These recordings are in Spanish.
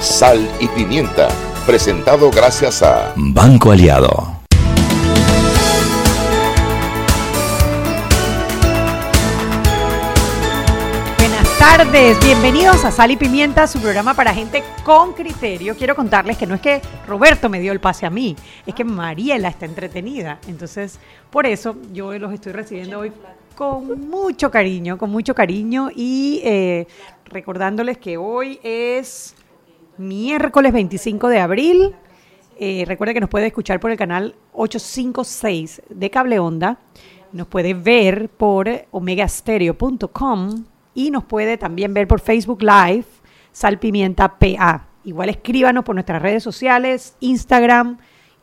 Sal y Pimienta, presentado gracias a Banco Aliado. Buenas tardes, bienvenidos a Sal y Pimienta, su programa para gente con criterio. Quiero contarles que no es que Roberto me dio el pase a mí, es que Mariela está entretenida. Entonces, por eso yo los estoy recibiendo hoy con mucho cariño, con mucho cariño y eh, recordándoles que hoy es miércoles 25 de abril. Eh, recuerde que nos puede escuchar por el canal 856 de Cable Onda. Nos puede ver por omegastereo.com y nos puede también ver por Facebook Live, Salpimienta PA. Igual escríbanos por nuestras redes sociales, Instagram,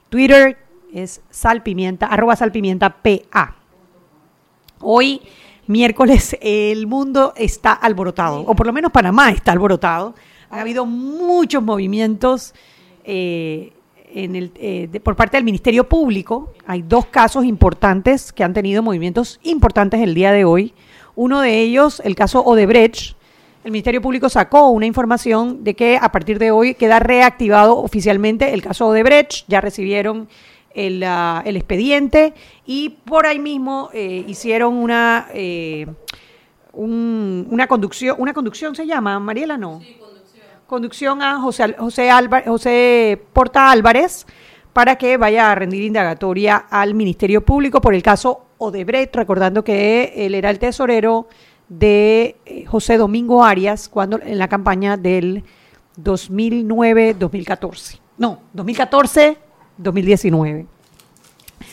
Twitter, es salpimienta, arroba salpimienta PA. Hoy, miércoles, el mundo está alborotado, o por lo menos Panamá está alborotado ha habido muchos movimientos eh, eh, por parte del Ministerio Público. Hay dos casos importantes que han tenido movimientos importantes el día de hoy. Uno de ellos, el caso Odebrecht. El Ministerio Público sacó una información de que a partir de hoy queda reactivado oficialmente el caso Odebrecht. Ya recibieron el, el expediente y por ahí mismo eh, hicieron una, un, una conducción, una conducción se llama, Mariela, no. Sí, conducción a José, José, José Porta Álvarez para que vaya a rendir indagatoria al Ministerio Público por el caso Odebrecht, recordando que él era el tesorero de eh, José Domingo Arias cuando en la campaña del 2009-2014. No, 2014-2019.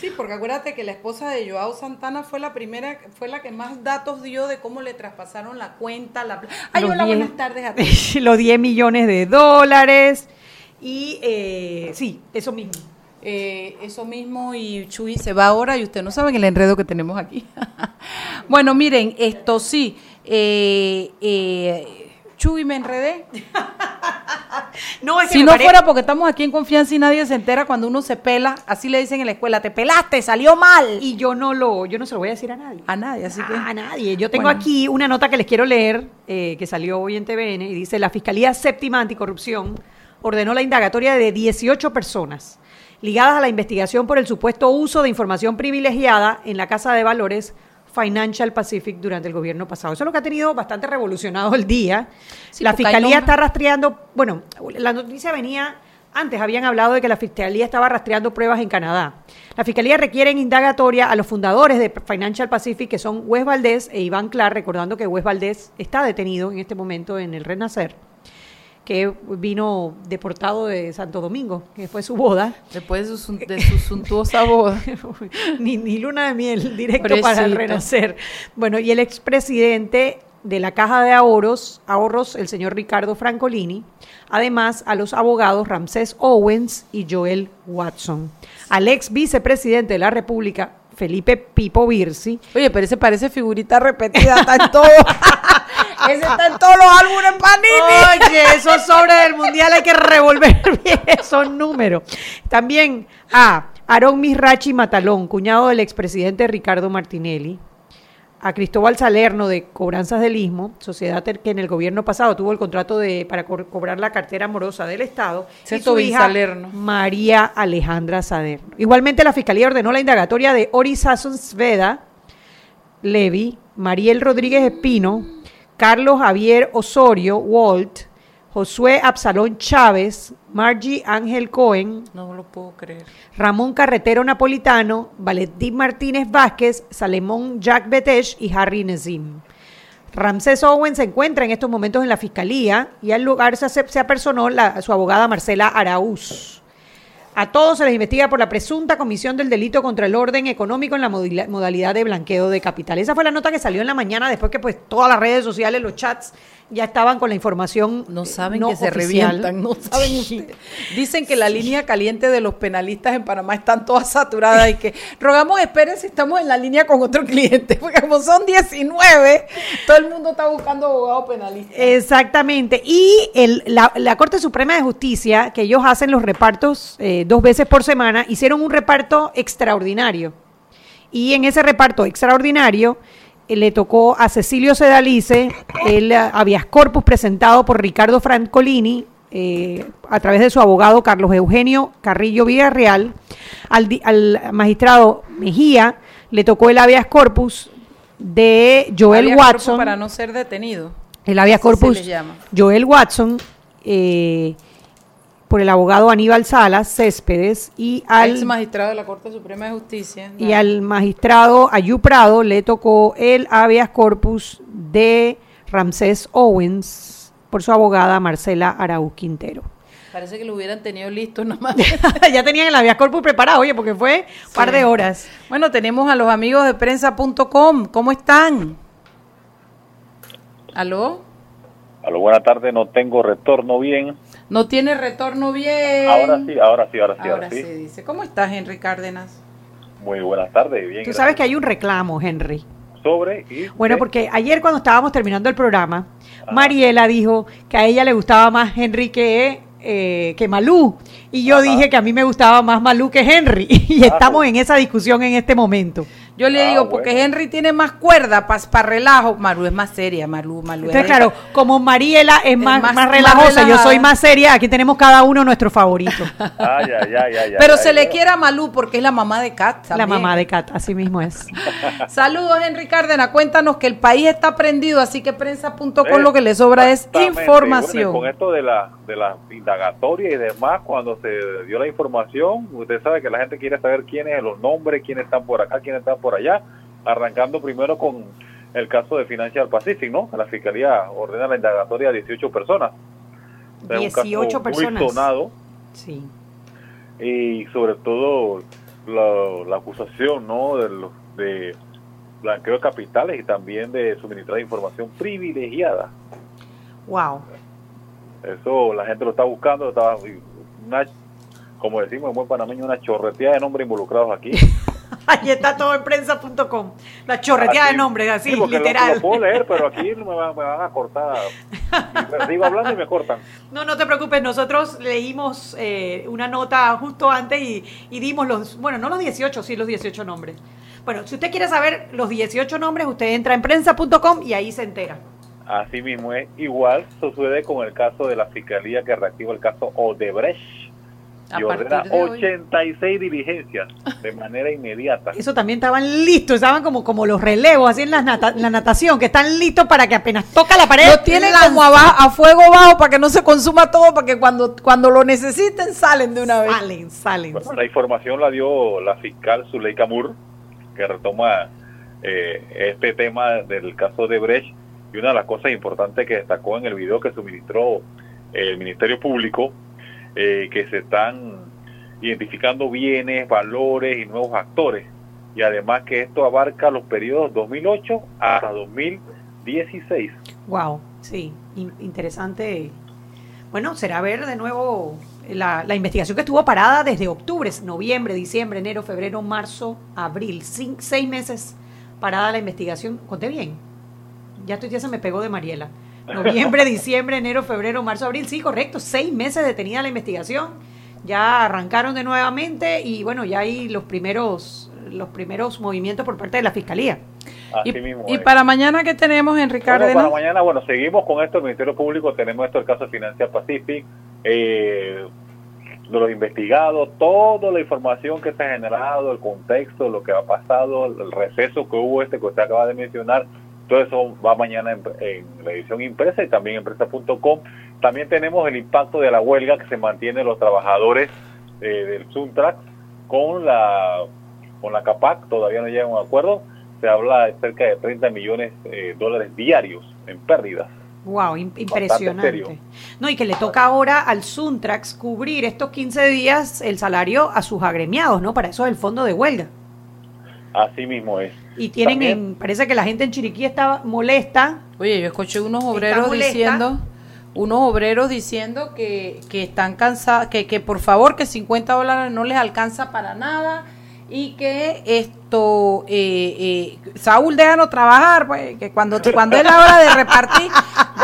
Sí, porque acuérdate que la esposa de Joao Santana fue la primera, fue la que más datos dio de cómo le traspasaron la cuenta. La... Ay, hola, buenas tardes a ti. Los 10 millones de dólares. Y eh, sí, eso mismo. Eh, eso mismo y Chuy se va ahora y usted no sabe el enredo que tenemos aquí. bueno, miren, esto sí, eh, eh Chuy me enredé. no, es que si no fuera porque estamos aquí en confianza y nadie se entera cuando uno se pela, así le dicen en la escuela, te pelaste, salió mal. Y yo no lo, yo no se lo voy a decir a nadie. A nadie, así que. A nadie. Yo tengo aquí una nota que les quiero leer, eh, que salió hoy en TVN, y dice, la Fiscalía Séptima Anticorrupción ordenó la indagatoria de 18 personas ligadas a la investigación por el supuesto uso de información privilegiada en la Casa de Valores Financial Pacific durante el gobierno pasado. Eso es lo que ha tenido bastante revolucionado el día. la fiscalía está rastreando, bueno, la noticia venía antes habían hablado de que la Fiscalía estaba rastreando pruebas en Canadá. La Fiscalía requiere en indagatoria a los fundadores de Financial Pacific, que son Wes Valdés e Iván Clark, recordando que Wes Valdés está detenido en este momento en el Renacer que vino deportado de Santo Domingo, que fue su boda. Después de su, de su suntuosa boda. ni, ni, luna de miel, directo para el renacer. Bueno, y el expresidente de la Caja de Ahorros, ahorros, el señor Ricardo Francolini, además a los abogados Ramsés Owens y Joel Watson. Al ex vicepresidente de la República, Felipe Pipo Virsi. Oye, pero ese parece figurita repetida, está en todo. ese está en todos los álbumes Panini. Oye, esos sobres del mundial hay que revolver bien esos números. También a Aarón Misrachi Matalón, cuñado del expresidente Ricardo Martinelli a Cristóbal Salerno de Cobranzas del Istmo, sociedad que en el gobierno pasado tuvo el contrato de para cobrar la cartera amorosa del Estado, y su hija María Alejandra Salerno. Igualmente la Fiscalía ordenó la indagatoria de Ori Sasson Sveda, Levi, Mariel Rodríguez Espino, Carlos Javier Osorio, Walt, Josué Absalón Chávez, Margie Ángel Cohen, no lo puedo creer. Ramón Carretero Napolitano, Valentín Martínez Vázquez, Salemón Jack Betech y Harry Nezim. Ramsés Owen se encuentra en estos momentos en la fiscalía y al lugar se, se apersonó su abogada Marcela Araúz. A todos se les investiga por la presunta comisión del delito contra el orden económico en la modalidad de blanqueo de capital. Esa fue la nota que salió en la mañana después que pues todas las redes sociales, los chats ya estaban con la información No saben no que se revientan, no saben Sí. Dicen que la línea caliente de los penalistas en Panamá están todas saturadas y que rogamos esperen si estamos en la línea con otro cliente, porque como son 19, todo el mundo está buscando abogado penalista. Exactamente. Y el- la, la Corte Suprema de Justicia, que ellos hacen los repartos eh, dos veces por semana, hicieron un reparto extraordinario. Y en ese reparto extraordinario eh, le tocó a Cecilio Sedalice el eh, habeas corpus presentado por Ricardo Francolini eh, a través de su abogado Carlos Eugenio Carrillo Villarreal. Al, al magistrado Mejía le tocó el habeas corpus de Joel Habeas corpus Watson. Para no ser detenido. El habeas corpus le llama. Joel Watson eh, por el abogado Aníbal Salas Céspedes y Ex al, magistrado de la Corte Suprema de Justicia. y al magistrado Ayú Prado le tocó el habeas corpus de Ramsés Owens por su abogada Marcela Araúz Quintero. Parece que lo hubieran tenido listo nada más. ya tenían el habeas corpus preparado, oye, porque fue un par de horas. Bueno, tenemos a los amigos de prensa.com. ¿Cómo están? ¿Aló? A lo buena tarde, no tengo retorno bien. No tiene retorno bien. Ahora sí, ahora sí, ahora sí, Ahora ahora sí, sí. dice. ¿Cómo estás, Henry Cárdenas? Muy buenas tardes, bien. Tú sabes que hay un reclamo, Henry. Sobre y Bueno, de- porque ayer cuando estábamos terminando el programa, Mariela dijo que a ella le gustaba más Henry que, eh, que Malú. Y yo Ajá. dije que a mí me gustaba más Malú que Henry. Y estamos en esa discusión en este momento. Yo le Ah, digo, porque bueno. Henry tiene más cuerda para relajo. Maru es más seria, Maru, Maru. es Entonces, claro, como Mariela es más, más- más más relajosa, yo soy más seria, aquí tenemos cada uno nuestro favorito. Ah, ya, ya, ya, ya, Pero ya, se ya. le quiere a Malú porque es la mamá de Kat. La mamá de Kat, así mismo es. Saludos, Henry Cárdenas. Cuéntanos que el país está prendido, así que prensa.com lo que le sobra es información. Bueno, con esto de la, de la indagatoria y demás, cuando se dio la información, usted sabe que la gente quiere saber quiénes, los nombres, quiénes están por acá, quiénes están por allá, arrancando primero con el caso de Financial Pacific, ¿no? La Fiscalía ordena la indagatoria a 18 personas. Es un caso 18 personas. Muy sonado. Sí. y sobre todo la, la acusación no de, de blanqueo de capitales y también de suministrar información privilegiada Wow. eso la gente lo está buscando está una como decimos en buen panameño una chorreteada de nombres involucrados aquí Ahí está todo en prensa.com. La chorreteada de nombres, así, sí, porque lo- literal. lo, puedo leer pero aquí me van, me van a cortar sigo hablando y me cortan No, no te preocupes, nosotros leímos eh, una nota justo antes y, y dimos los, bueno, no los 18, sí los 18 nombres. Bueno, si usted quiere saber los 18 nombres, usted entra en prensa.com y ahí se entera. así mismo es igual sucede con el caso de la fiscalía que reactiva el caso Odebrecht A y ordena partir de hoy. 86 diligencias de manera inmediata. Eso también estaban listos, estaban como, como los relevos, así en la, nata- la natación, que están listos para que apenas toca la pared. Lo tienen lanza. como abajo, a fuego bajo para que no se consuma todo, para que cuando, cuando lo necesiten salen de una vez. Salen, salen. Bueno, la información la dio la fiscal Zuleika Moore, que retoma eh, este tema del caso de Brecht. Y una de las cosas importantes que destacó en el video que suministró el Ministerio Público, eh, que se están identificando bienes, valores y nuevos actores. Y además que esto abarca los periodos 2008 hasta 2016. Wow, sí, in- interesante. Bueno, será ver de nuevo la, la investigación que estuvo parada desde octubre, noviembre, diciembre, enero, febrero, marzo, abril. Cin- seis meses parada la investigación. Conté bien. Ya, estoy, ya se me pegó de Mariela. Noviembre, diciembre, enero, febrero, marzo, abril. Sí, correcto. Seis meses detenida la investigación. Ya arrancaron de nuevamente y bueno, ya hay los primeros, los primeros movimientos por parte de la fiscalía. Así Y, mismo y para mañana, ¿qué tenemos, Henry Bueno, para mañana, bueno, seguimos con esto, el Ministerio Público, tenemos esto, el caso de Financial Pacific, eh, de los investigados, toda la información que se ha generado, el contexto, lo que ha pasado, el receso que hubo este que usted acaba de mencionar, todo eso va mañana en, en la edición impresa y también empresa.com. También tenemos el impacto de la huelga que se mantiene los trabajadores eh, del Suntrax con la con la CAPAC, todavía no llega a un acuerdo, se habla de cerca de 30 millones de dólares diarios en pérdidas. Wow, im- impresionante. No, y que le toca ahora al Suntrax cubrir estos 15 días el salario a sus agremiados, ¿no? Para eso es el fondo de huelga. Así mismo es. Y tienen, en, parece que la gente en Chiriquí está molesta. Oye, yo escuché unos obreros diciendo, unos obreros diciendo que, que están cansados, que, que por favor que 50 dólares no les alcanza para nada y que esto, eh, eh, Saúl déjanos trabajar, pues, que cuando, cuando es la hora de repartir,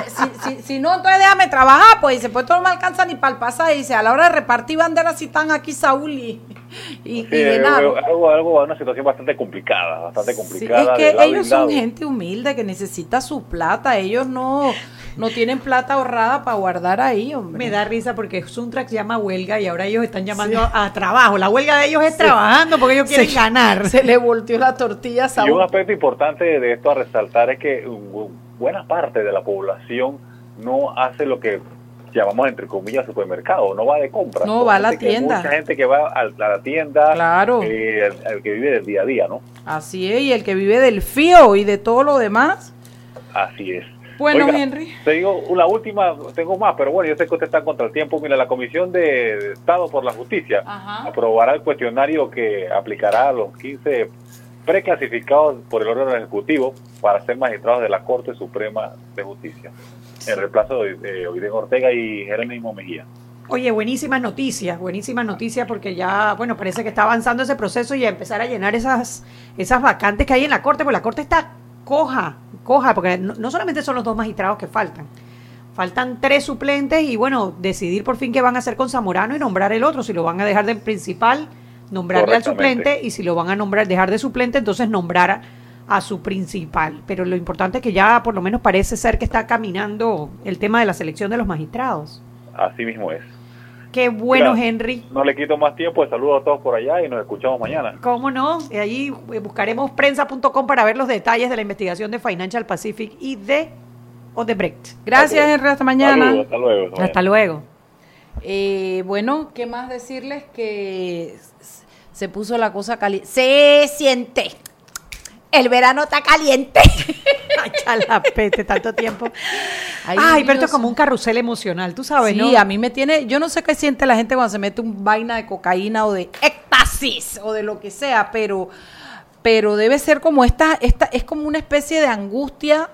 si, si, si no, entonces déjame trabajar, pues dice, pues esto no me alcanza ni para el pasaje, dice, a la hora de repartir banderas si están aquí Saúl y, y, y Sí, de eh, nada. algo, algo, una situación bastante complicada, bastante Sí, complicada. es que ellos son gente humilde que necesita su plata. Ellos no, no tienen plata ahorrada para guardar ahí, hombre. Me da risa porque Suntrax llama huelga y ahora ellos están llamando a, a trabajo. La huelga de ellos es trabajando porque ellos quieren Se- ganar. Se le volteó la tortilla a Y un aspecto importante de esto a resaltar es que buena parte de la población no hace lo que llamamos entre comillas supermercado, no va de compras. No, va a la tienda. Mucha gente que va a, la tienda, Claro. eh, el, el que vive del día a día, ¿no? Así es, y el que vive del fío y de todo lo demás. Así es. Bueno, Oiga, Henry. Te digo una última, tengo más, pero bueno, yo sé que usted está contra el tiempo. Mira, la Comisión de Estado por la Justicia Ajá. aprobará el cuestionario que aplicará a los 15 preclasificados por el órgano ejecutivo para ser magistrados de la Corte Suprema de Justicia, en reemplazo de, de Oiden Ortega y Jerónimo Mejía. Oye, buenísimas noticias, buenísimas noticias porque ya, bueno, parece que está avanzando ese proceso y a empezar a llenar esas, esas vacantes que hay en la Corte, porque la Corte está coja, coja, porque no, no solamente son los dos magistrados que faltan, faltan tres suplentes y bueno, decidir por fin qué van a hacer con Zamorano y nombrar el otro, si lo van a dejar de principal, nombrarle al suplente y si lo van a nombrar, dejar de suplente, entonces nombrar a, su principal. Pero lo importante es que ya por lo menos parece ser que está caminando el tema de la selección de los magistrados. Así mismo es. Qué bueno, Mira, Henry. No le quito más tiempo, saludos a todos por allá y nos escuchamos mañana. ¿Cómo no? Y Allí eh, buscaremos prensa.com para ver los detalles de la investigación de Financial Pacific y de Odebrecht. Gracias. Henry. Hasta mañana. Saludos, hasta luego. hasta luego. Eh, bueno, ¿qué más decirles? Que se puso la cosa caliente. Se siente. El verano está caliente. Ay, chalapete, tanto tiempo. Ay, Ay, pero esto es como un carrusel emocional, tú sabes, Sí, ¿no? a mí me tiene, yo no sé qué siente la gente cuando se mete un vaina de cocaína o de éxtasis o de lo que sea, pero, pero debe ser como esta, esta, es como una especie de angustia.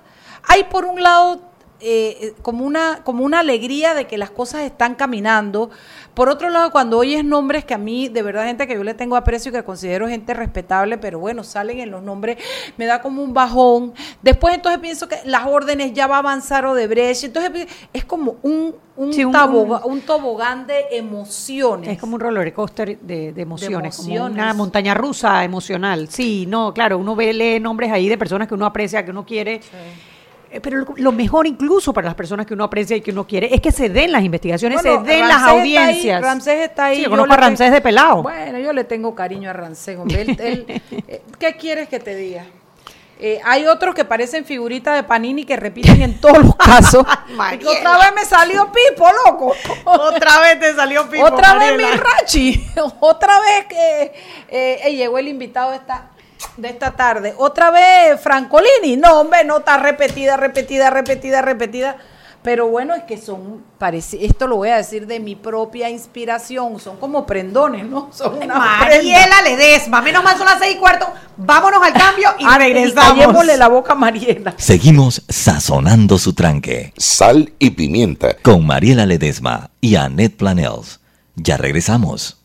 Hay por un lado eh, como una, como una alegría de que las cosas están caminando. Por otro lado, cuando oyes nombres que a mí, de verdad, gente que yo le tengo aprecio y que considero gente respetable, pero bueno, salen en los nombres, me da como un bajón. Después entonces pienso que las órdenes ya va a avanzar Odebrecht. Entonces pi- es como un, un, Sí, un- taboga- un tobogán de emociones. Es como un roller coaster de, de emociones, como emociones. una montaña rusa emocional. Sí, no, claro, uno ve, lee nombres ahí de personas que uno aprecia, que uno quiere. Eh, Pero lo, lo mejor incluso para las personas que uno aprecia y que uno quiere es que se den las investigaciones, Bueno, se den las está audiencias. ahí, Ramsés está ahí. Sí, yo conozco a Ramsés tengo- de pelado. Bueno, yo le tengo cariño a Ramsés, hombre. Él- él- eh, ¿Qué quieres que te diga? Eh, hay otros que parecen figuritas de Panini que repiten en todos los casos. Otra vez me salió Pipo, loco. Otra vez te salió Pipo, otra vez mi Rachi. otra vez que eh, eh, llegó el invitado de esta, de esta tarde. Otra vez Francolini. No, hombre, no está repetida, repetida, repetida, repetida. Pero bueno, es que son, parece, esto lo voy a decir de mi propia inspiración, son como prendones, ¿no? Son una prenda. Mariela Ledesma, menos mal son las seis y cuarto. Vámonos al cambio y Ah, regresamos. la boca a Mariela. Seguimos sazonando su tranque Sal y pimienta. con Mariela Ledesma y Annette Planels. Ya regresamos.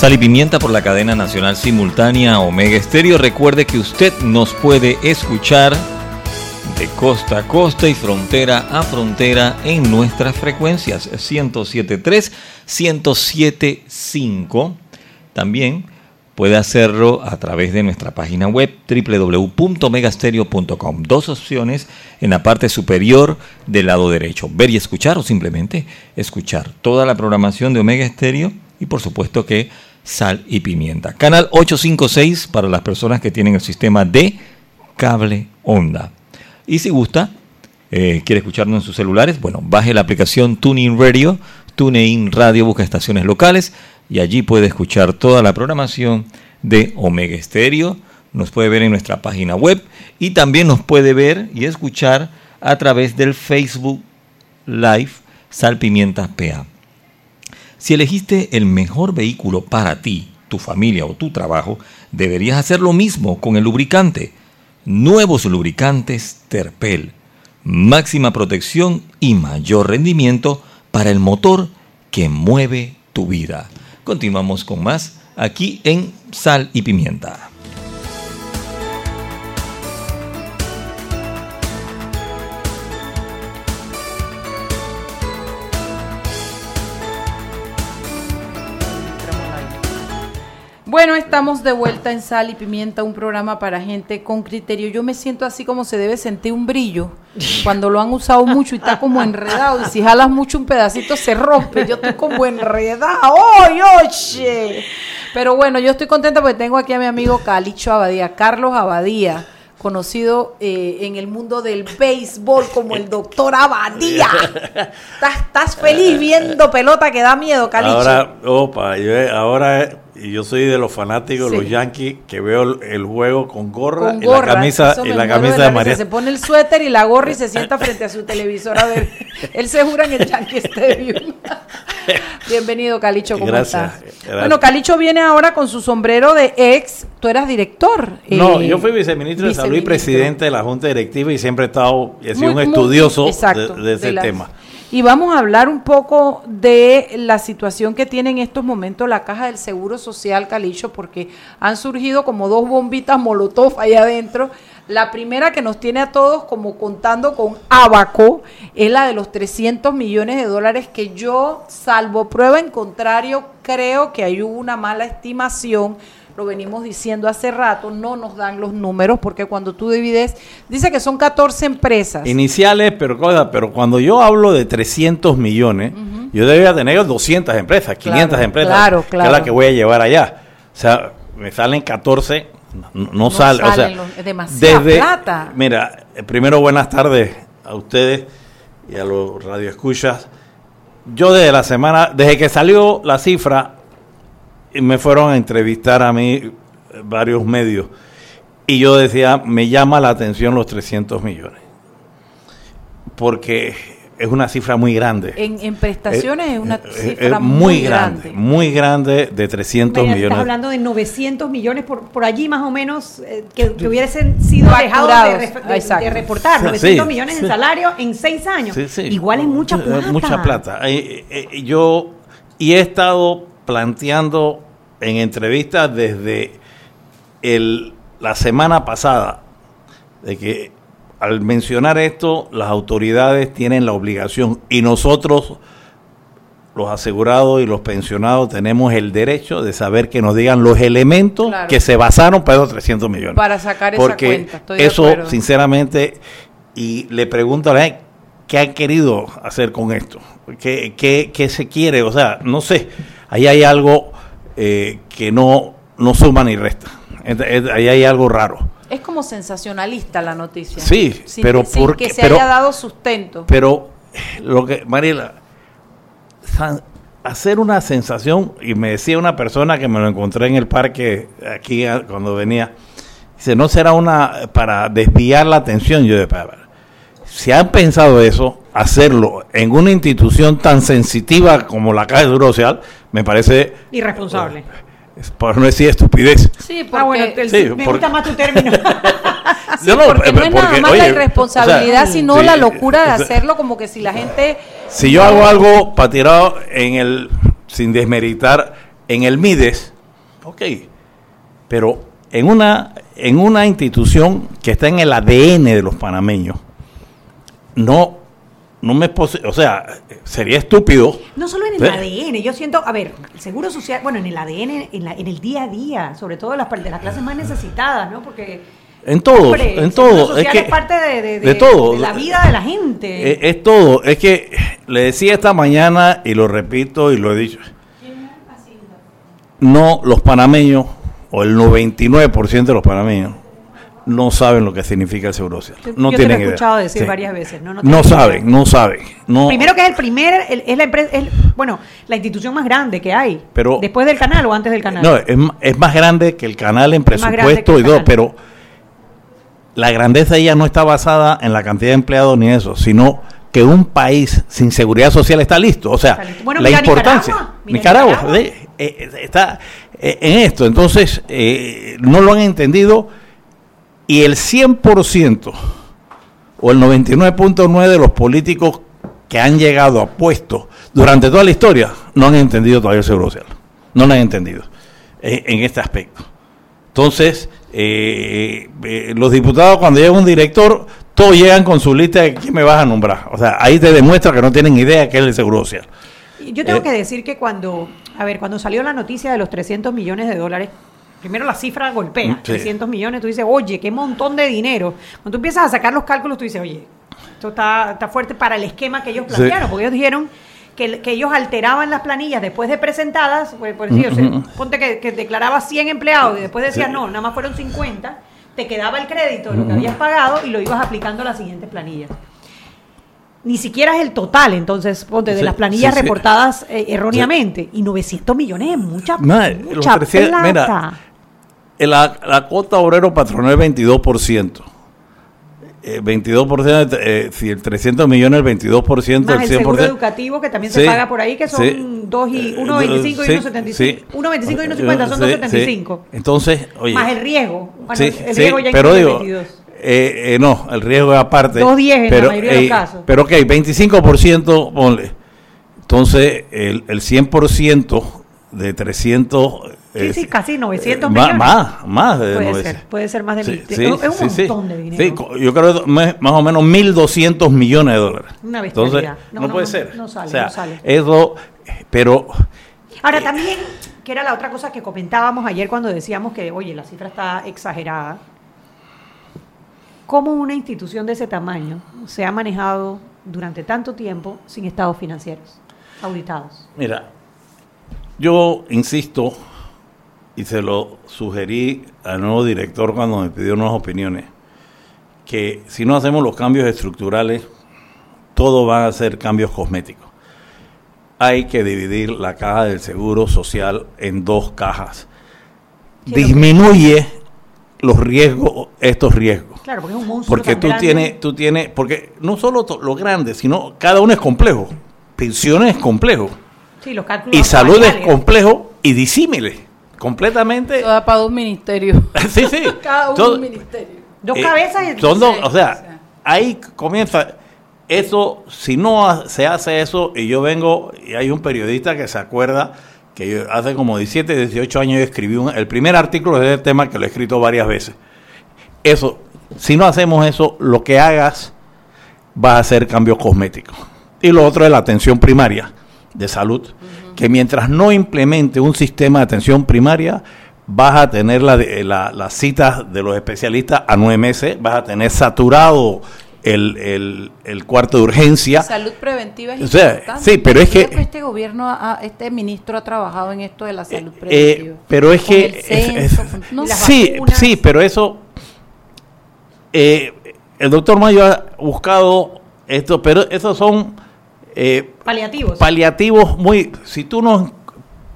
Sal y pimienta por la cadena nacional simultánea Omega Estéreo. Recuerde que usted nos puede escuchar de costa a costa y frontera a frontera en nuestras frecuencias 107.3, 107.5. También puede hacerlo a través de nuestra página web www.megastereo.com. Dos opciones en la parte superior del lado derecho, ver y escuchar o simplemente escuchar toda la programación de Omega Stereo y por supuesto que sal y pimienta. Canal 856 para las personas que tienen el sistema de cable onda. Y si gusta, eh, quiere escucharnos en sus celulares, bueno, baje la aplicación TuneIn Radio, TuneIn Radio, busca estaciones locales y allí puede escuchar toda la programación de Omega Stereo. Nos puede ver en nuestra página web y también nos puede ver y escuchar a través del Facebook Live Salpimientas PA. Si elegiste el mejor vehículo para ti, tu familia o tu trabajo, deberías hacer lo mismo con el lubricante. Nuevos lubricantes Terpel. Máxima protección y mayor rendimiento para el motor que mueve tu vida. Continuamos con más aquí en Sal y Pimienta. Bueno, estamos de vuelta en Sal y Pimienta, un programa para gente con criterio. Yo me siento así como se debe sentir un brillo cuando lo han usado mucho y está como enredado. Y si jalas mucho un pedacito se rompe. Yo estoy como enredado. ¡Oye, oye! Pero bueno, yo estoy contenta porque tengo aquí a mi amigo Calicho Abadía, Carlos Abadía conocido eh, en el mundo del béisbol como el doctor Abadía. ¿Estás, estás feliz viendo pelota que da miedo, Calicho? Ahora, opa, yo, ahora y yo soy de los fanáticos de los Yankees que veo el, juego con gorra, y la camisa, y la camisa de, María. Se pone el suéter y la gorra y se sienta frente a su televisor a ver. Él se jura en el Yankee Stadium. Bienvenido, Calicho, ¿cómo gracias, Bueno, Calicho viene ahora con su sombrero de ex. Tú eras director. No, eh, yo fui viceministro de Salud y presidente de la Junta Directiva y siempre he estado, he sido un estudioso de, ese tema y vamos a hablar un poco de la situación que tiene en estos momentos la Caja del Seguro Social, Calicho, porque han surgido como dos bombitas Molotov ahí adentro. La primera que nos tiene a todos como contando con Abaco es la de los 300 millones de dólares que yo, salvo prueba en contrario, creo que hay una mala estimación lo venimos diciendo hace rato, no nos dan los números porque cuando tú divides, dice que son 14 empresas. Iniciales, pero, pero cuando yo hablo de 300 millones, yo debería tener 200 empresas, 500 empresas, claro, claro. que es la que voy a llevar allá. O sea, me salen 14, no, sale. O sea, es demasiada plata. Mira, eh, primero buenas tardes a ustedes y a los radioescuchas. Yo desde la semana, desde que salió la cifra, y me fueron a entrevistar a mí eh, varios medios. Y yo decía, me llama la atención los 300 millones. Porque es una cifra muy grande. En, prestaciones es una eh, eh, cifra muy, grande, Muy grande de 300 millones. Estás hablando de 900 millones por, por allí más o menos que, hubiesen sido dejados de, reportar. 900 millones en salario en seis años. Igual es mucha plata. Mucha plata. yo, y he estado planteando en entrevistas desde el, la semana pasada de que al mencionar esto, las autoridades tienen la obligación y nosotros, los asegurados y los pensionados, tenemos el derecho de saber que nos digan los elementos que se basaron para esos 300 millones. Para sacar esa Porque cuenta. eso, sinceramente, y le pregunto a la gente, ¿qué han querido hacer con esto? ¿Qué, qué, qué se quiere? O sea, no sé ahí hay algo eh, que no, no suma ni resta. Ahí hay algo raro. Es como sensacionalista la noticia. Sí, pero porque que se haya dado sustento. Pero lo que Mariela hacer una sensación y me decía una persona que me lo encontré en el parque aquí cuando venía dice no será una para desviar la atención yo de si han pensado eso hacerlo en una institución tan sensitiva como la Caja de Seguro Social, me parece... Irresponsable. por no decir estupidez. Sí, ah, bueno, me gusta más tu término. no, porque no es nada más la irresponsabilidad, sino la locura de hacerlo como que si la gente... Si yo hago algo para tirar en el, sin desmeritar, en el MIDES, ok, pero en una, en una institución que está en el ADN de los panameños, no, no me es o sea, sería estúpido. No solo en el Sí. ADN, yo siento, a ver, el seguro social, bueno, en el ADN, en, la- en el día a día, sobre todo de las, de las clases más necesitadas, ¿no? Porque En todo, en el seguro todo. Es social que, es parte de, de- de de- todo. de la vida de la gente. Eh, es todo. Es que le decía esta mañana y lo repito y lo he dicho. No, los panameños, o el 99% de los panameños, no saben lo que significa el seguro social. No yo te lo tienen he idea. escuchado decir Sí. varias veces, ¿no? No No, tienen saben, idea. no saben. No, Primero que es el primer, el- es la empresa, es, bueno, la institución más grande que hay. Pero- Después del canal o antes del canal. No, es, es más grande que el canal en presupuesto y todo, pero la grandeza de ella no está basada en la cantidad de empleados ni eso, sino que un país sin seguridad social está listo. O sea. Bueno, la importancia. Nicaragua, mira Nicaragua, Nicaragua. de- eh, eh, está eh, en esto. Entonces, eh, no lo han entendido y el 100% o el 99.9% de los políticos que han llegado a puestos durante toda la historia no han entendido todavía el seguro social. No lo han entendido eh, en este aspecto. Entonces, eh, eh, los diputados cuando llega un director, todos llegan con su lista de quién me vas a nombrar. O sea, ahí te demuestra que no tienen idea de qué es el seguro social. Yo tengo Eh, que decir que cuando, a ver, cuando salió la noticia de los 300 millones de dólares, primero la cifra golpea, Sí. 300 millones, tú dices, oye, qué montón de dinero. Cuando tú empiezas a sacar los cálculos, tú dices, oye, esto está, está fuerte para el esquema que ellos Sí. plantearon, porque ellos dijeron que, que ellos alteraban las planillas después de presentadas, pues, por decir, o sea, ponte que, que declaraba 100 empleados y después decías, Sí. no, nada más fueron 50, te quedaba el crédito de lo que habías pagado y lo ibas aplicando a las siguientes planillas. Ni siquiera es el total, entonces, ponte, de Sí, las planillas sí, sí. reportadas eh, erróneamente. Y 900 millones es mucha, Madre, mucha 300 mira, plata. La, la cuota obrero patronal es 22%. Eh, 22%, eh, si el 300 millones, el 22%, Más el el 100%. seguro educativo que también se Sí, paga por ahí, que son sí. 2 y 1.25 y Sí, 1.75. sí. 1.25 y 1.50 son Sí, 2.75. sí. Entonces, oye. Más el riesgo. Bueno, el riesgo ya pero digo, 22. eh, eh, no, el riesgo es aparte. 2.10 en la pero, mayoría de los eh, casos. Pero ok, 25% ponle. Entonces, el, el 100% de 300... Sí, eh, sí, casi 900 eh, millones. Más, más de Puede 900. ser, puede ser más de Sí, mil. sí, es un sí, montón de dinero. Sí, yo creo que más más o menos 1.200 millones de dólares. Una. Entonces, No, no, no, puede no, ser. no sale, o sea, no sale. Eso, pero Ahora también, que era la otra cosa que comentábamos ayer cuando decíamos que, oye, la cifra está exagerada. ¿Cómo una institución de ese tamaño se ha manejado durante tanto tiempo sin estados financieros auditados? Mira, yo insisto y se lo sugerí al nuevo director cuando me pidió unas opiniones, que si no hacemos los cambios estructurales, todo va a ser cambios cosméticos. Hay que dividir la caja del seguro social en dos cajas. Que- Disminuye los riesgos, estos riesgos. Claro, porque es un monstruo Porque tan tú grande. tienes, tú tienes, porque no solo lo grande, sino cada uno es complejo. Pensiones es complejo. Sí, los cálculos Y salud es complejo y disímile. Completamente. Eso da para dos ministerios. Sí, sí. Cada uno un ministerio. Dos eh, cabezas y son dos, o sea, o sea. ahí comienza. Eso, si no se hace eso, y yo vengo, y hay un periodista que se acuerda que yo hace como 17, 18 años yo escribí un- el primer artículo de este tema que lo he escrito varias veces. Eso, si no hacemos eso, lo que hagas va a ser cambios cosméticos. Y lo otro es la atención primaria de salud, que mientras no implemente un sistema de atención primaria, vas a tener la, de- la- las citas de los especialistas a nueve meses, vas a tener saturado el, el- el cuarto de urgencia. Salud preventiva es O sea, importante. sí, pero es Creo que- este gobierno, ha- este ministro ha trabajado en esto de la salud Eh, preventiva. pero es Con que el es- censo, es- con- no Las sé. sí, vacunas. sí, pero eso eh, el doctor Mayo ha buscado esto, pero esos son eh, Paliativos. paliativos muy si tú no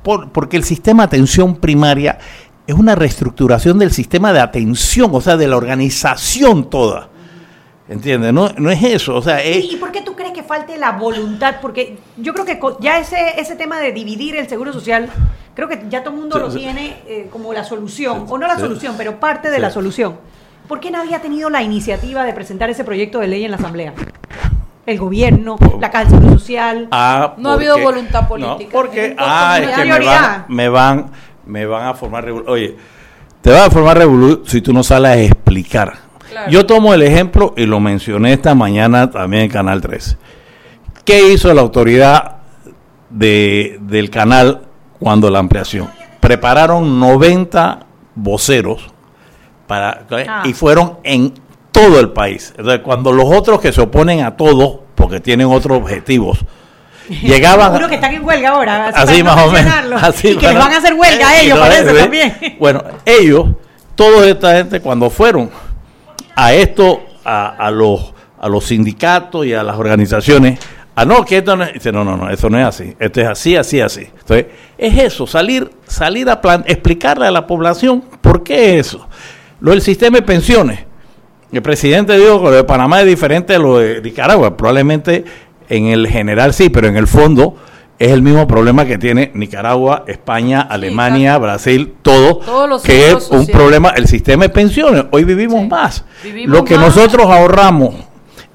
por- porque el sistema de atención primaria es una reestructuración del sistema de atención, o sea, de la organización toda. ¿Entiendes? No, no es eso, o sea, es, ¿Y por qué tú crees que falte la voluntad? Porque yo creo que ya ese, ese tema de dividir el seguro social, creo que ya todo el mundo Sí, lo sí. tiene eh, como la solución, o no la solución, pero parte de la solución. ¿Por qué nadie ha tenido la iniciativa de presentar ese proyecto de ley en la Asamblea? El gobierno, la Seguro Social. Ah, No ha habido voluntad política. No, porque ah, es que me van, me van, me van a formar Oye, te van a formar revolución si tú no sales a explicar. Yo tomo el ejemplo y lo mencioné esta mañana también en Canal 3. ¿Qué hizo la autoridad de, del canal cuando la ampliación? Prepararon 90 voceros para, Ah. y fueron en todo el país. Entonces, cuando los otros que se oponen a todo, porque tienen otros objetivos, llegaban... Seguro que están en huelga ahora. Así no más o menos. Así y que les van a hacer huelga a ellos, parece eh, también. Bueno, ellos, toda esta gente, cuando fueron a esto, a, a los, a los sindicatos y a las organizaciones, ah, no, que esto no es, dice, no, no, no, eso no es así, esto es así, así, así. Entonces, es eso, salir, salir a plan, explicarle a la población por qué es eso. Lo del sistema de pensiones. El presidente dijo que lo de Panamá es diferente a lo de Nicaragua. Probablemente en el general sí, pero en el fondo es el mismo problema que tiene Nicaragua, España, Alemania, Brasil, todo, Todos los que es un sociales. problema, el sistema de pensiones. Hoy vivimos Sí. más. Vivimos lo que más. nosotros ahorramos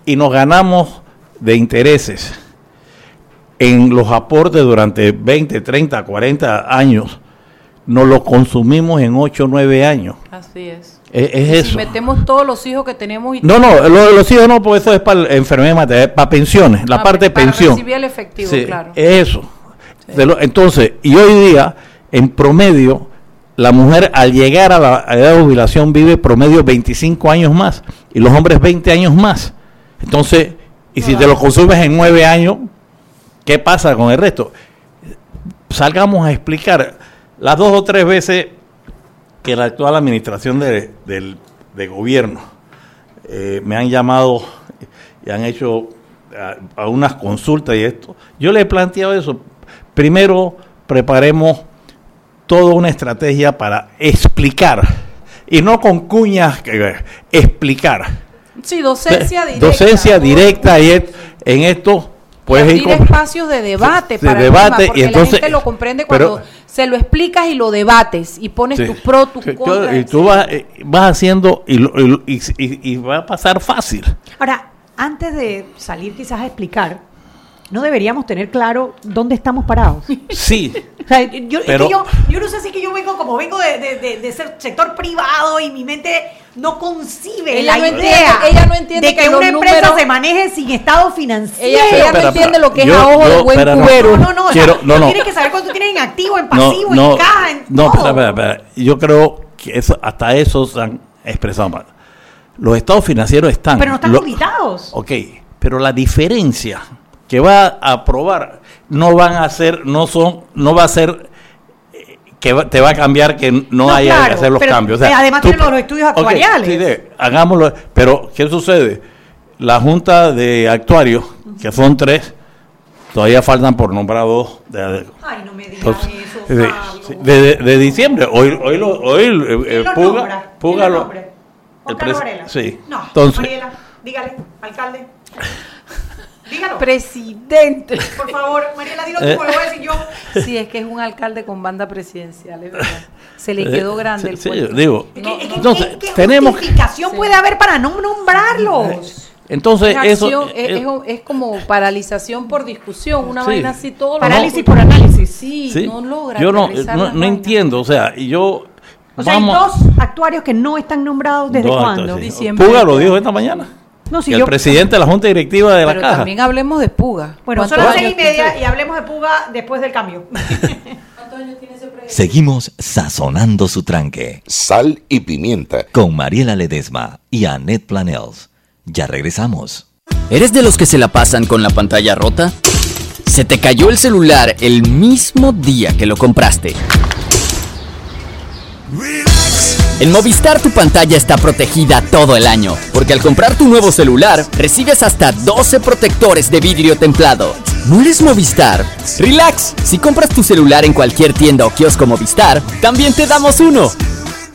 y nos ganamos de intereses en los aportes durante 20, 30, 40 años, nos lo consumimos en 8 o 9 años. Así es. Es, es Si eso. metemos todos los hijos que tenemos y No, no, los hijos no, porque eso es para enfermedades, para pensiones, la Ah, parte de para pensión. recibir el efectivo, Sí, claro. es eso. Entonces, y hoy día, en promedio, la mujer al llegar a la edad de jubilación vive promedio 25 años más y los hombres 20 años más. Entonces, y si te lo consumes en 9 años, ¿qué pasa con el resto? Salgamos a explicar las dos o tres veces que la actual administración de, del- de gobierno eh, me han llamado y han hecho a, a unas consultas y esto. Yo le he planteado eso. Primero, preparemos toda una estrategia para explicar, y no con cuñas, que, explicar. Sí, docencia directa. Docencia directa y en esto, Pues pues ir con- espacios de debate de para debate, tema, porque y entonces- la gente lo comprende pero- cuando se lo explicas y lo debates y pones Sí. tus pro, tus Sí, contras. y tú vas, eh, vas haciendo y, lo- y y- y- y va a pasar fácil. Ahora, antes de salir quizás a explicar, ¿no deberíamos tener claro dónde estamos parados? Sí, sea, yo, es Pero- que yo, yo no sé si que yo vengo como vengo de, de, de- de ser sector privado y mi mente no concibe Ella la no idea entiende- ella no entiende de que, una empresa números- se maneje sin estado financiero. Ella, no entiende lo que es a ojo yo- de buen espera, no. cubero. no, no, no, o sea, Quiero- no, no. tienes que saber cuánto tienen en activo, en pasivo, no, en caja, en no, todo. espera, espera, espera. Yo creo que eso, hasta eso se han expresado mal. Los estados financieros están. Pero no están Lo- auditados. Ok, pero la diferencia que va a aprobar no van a ser, no son, no va a ser eh, que te va a cambiar que no, No, haya claro, que hacer los pero, cambios. eh, además tú- tienen los estudios actuariales. sí, de- hagámoslo. Pero, ¿qué sucede? La junta de actuarios, que son tres, todavía faltan por nombrar dos. de- Ay, no me digas entonces, eso, de, sí, de- de diciembre. Hoy, hoy, lo, hoy eh, eh, ¿Quién los Puga, nombra? Puga ¿Quién los lo- el pres- sí. No, Entonces- Mariela, dígale, alcalde. Dígalo. Presidente. Por favor, Mariela, dilo tú, Eh. lo voy a decir yo. Sí, es que es un alcalde con banda presidencial, es verdad. Se le Eh, quedó grande sí, el sí, puesto. digo, Es No, que- entonces, ¿qué- ¿Qué tenemos- justificación Sí. puede haber para no nombrarlos? Entonces, Es eso. es, eh, es- es como paralización por discusión, una Sí. vaina así todo lo- Parálisis por análisis. Sí, sí, no logra. Yo no, no, no entiendo, o sea, y yo. O sea, hay dos actuarios que no están nombrados desde cuándo. sí. Diciembre Puga lo este dijo año. esta mañana. No, si y yo. el presidente de la Junta Directiva de la Pero Caja. también hablemos de Puga. Bueno, son ¿Cuántos las seis y años tiene? media y hablemos de Puga después del cambio. Seguimos sazonando su tranque Sal y pimienta. con Mariela Ledesma y Annette Planels. Ya regresamos. ¿Eres de los que se la pasan con la pantalla rota? ¿Se te cayó el celular el mismo día que lo compraste? En Movistar tu pantalla está protegida todo el año, porque al comprar tu nuevo celular recibes hasta 12 protectores de vidrio templado. ¿No eres Movistar? Relax, si compras tu celular en cualquier tienda o kiosco Movistar, también te damos uno.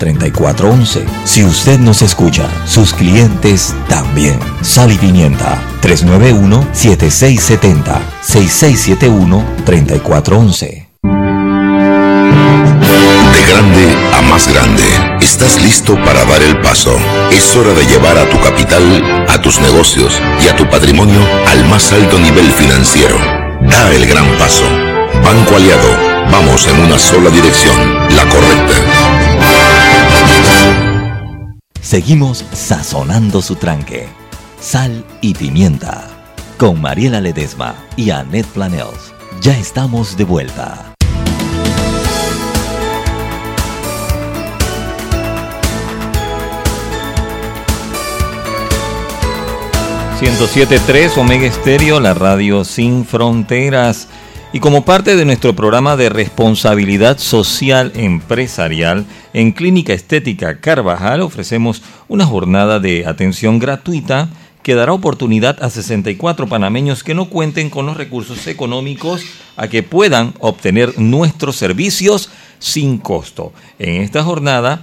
809-421-3411. Si usted nos escucha, sus clientes también. Sal y Pimienta 391-7670-6671-3411. De grande a más grande, estás listo para dar el paso. Es hora de llevar a tu capital, a tus negocios y a tu patrimonio al más alto nivel financiero. Da el gran paso. Banco Aliado, vamos en una sola dirección, la correcta. Seguimos sazonando su tranque. Sal y pimienta. Con Mariela Ledesma y Annette Planels. Ya estamos de vuelta. 107.3 Omega Estéreo, la radio sin fronteras. Y como parte de nuestro programa de responsabilidad social empresarial, en Clínica Estética Carvajal ofrecemos una jornada de atención gratuita que dará oportunidad a 64 panameños que no cuenten con los recursos económicos a que puedan obtener nuestros servicios sin costo. En esta jornada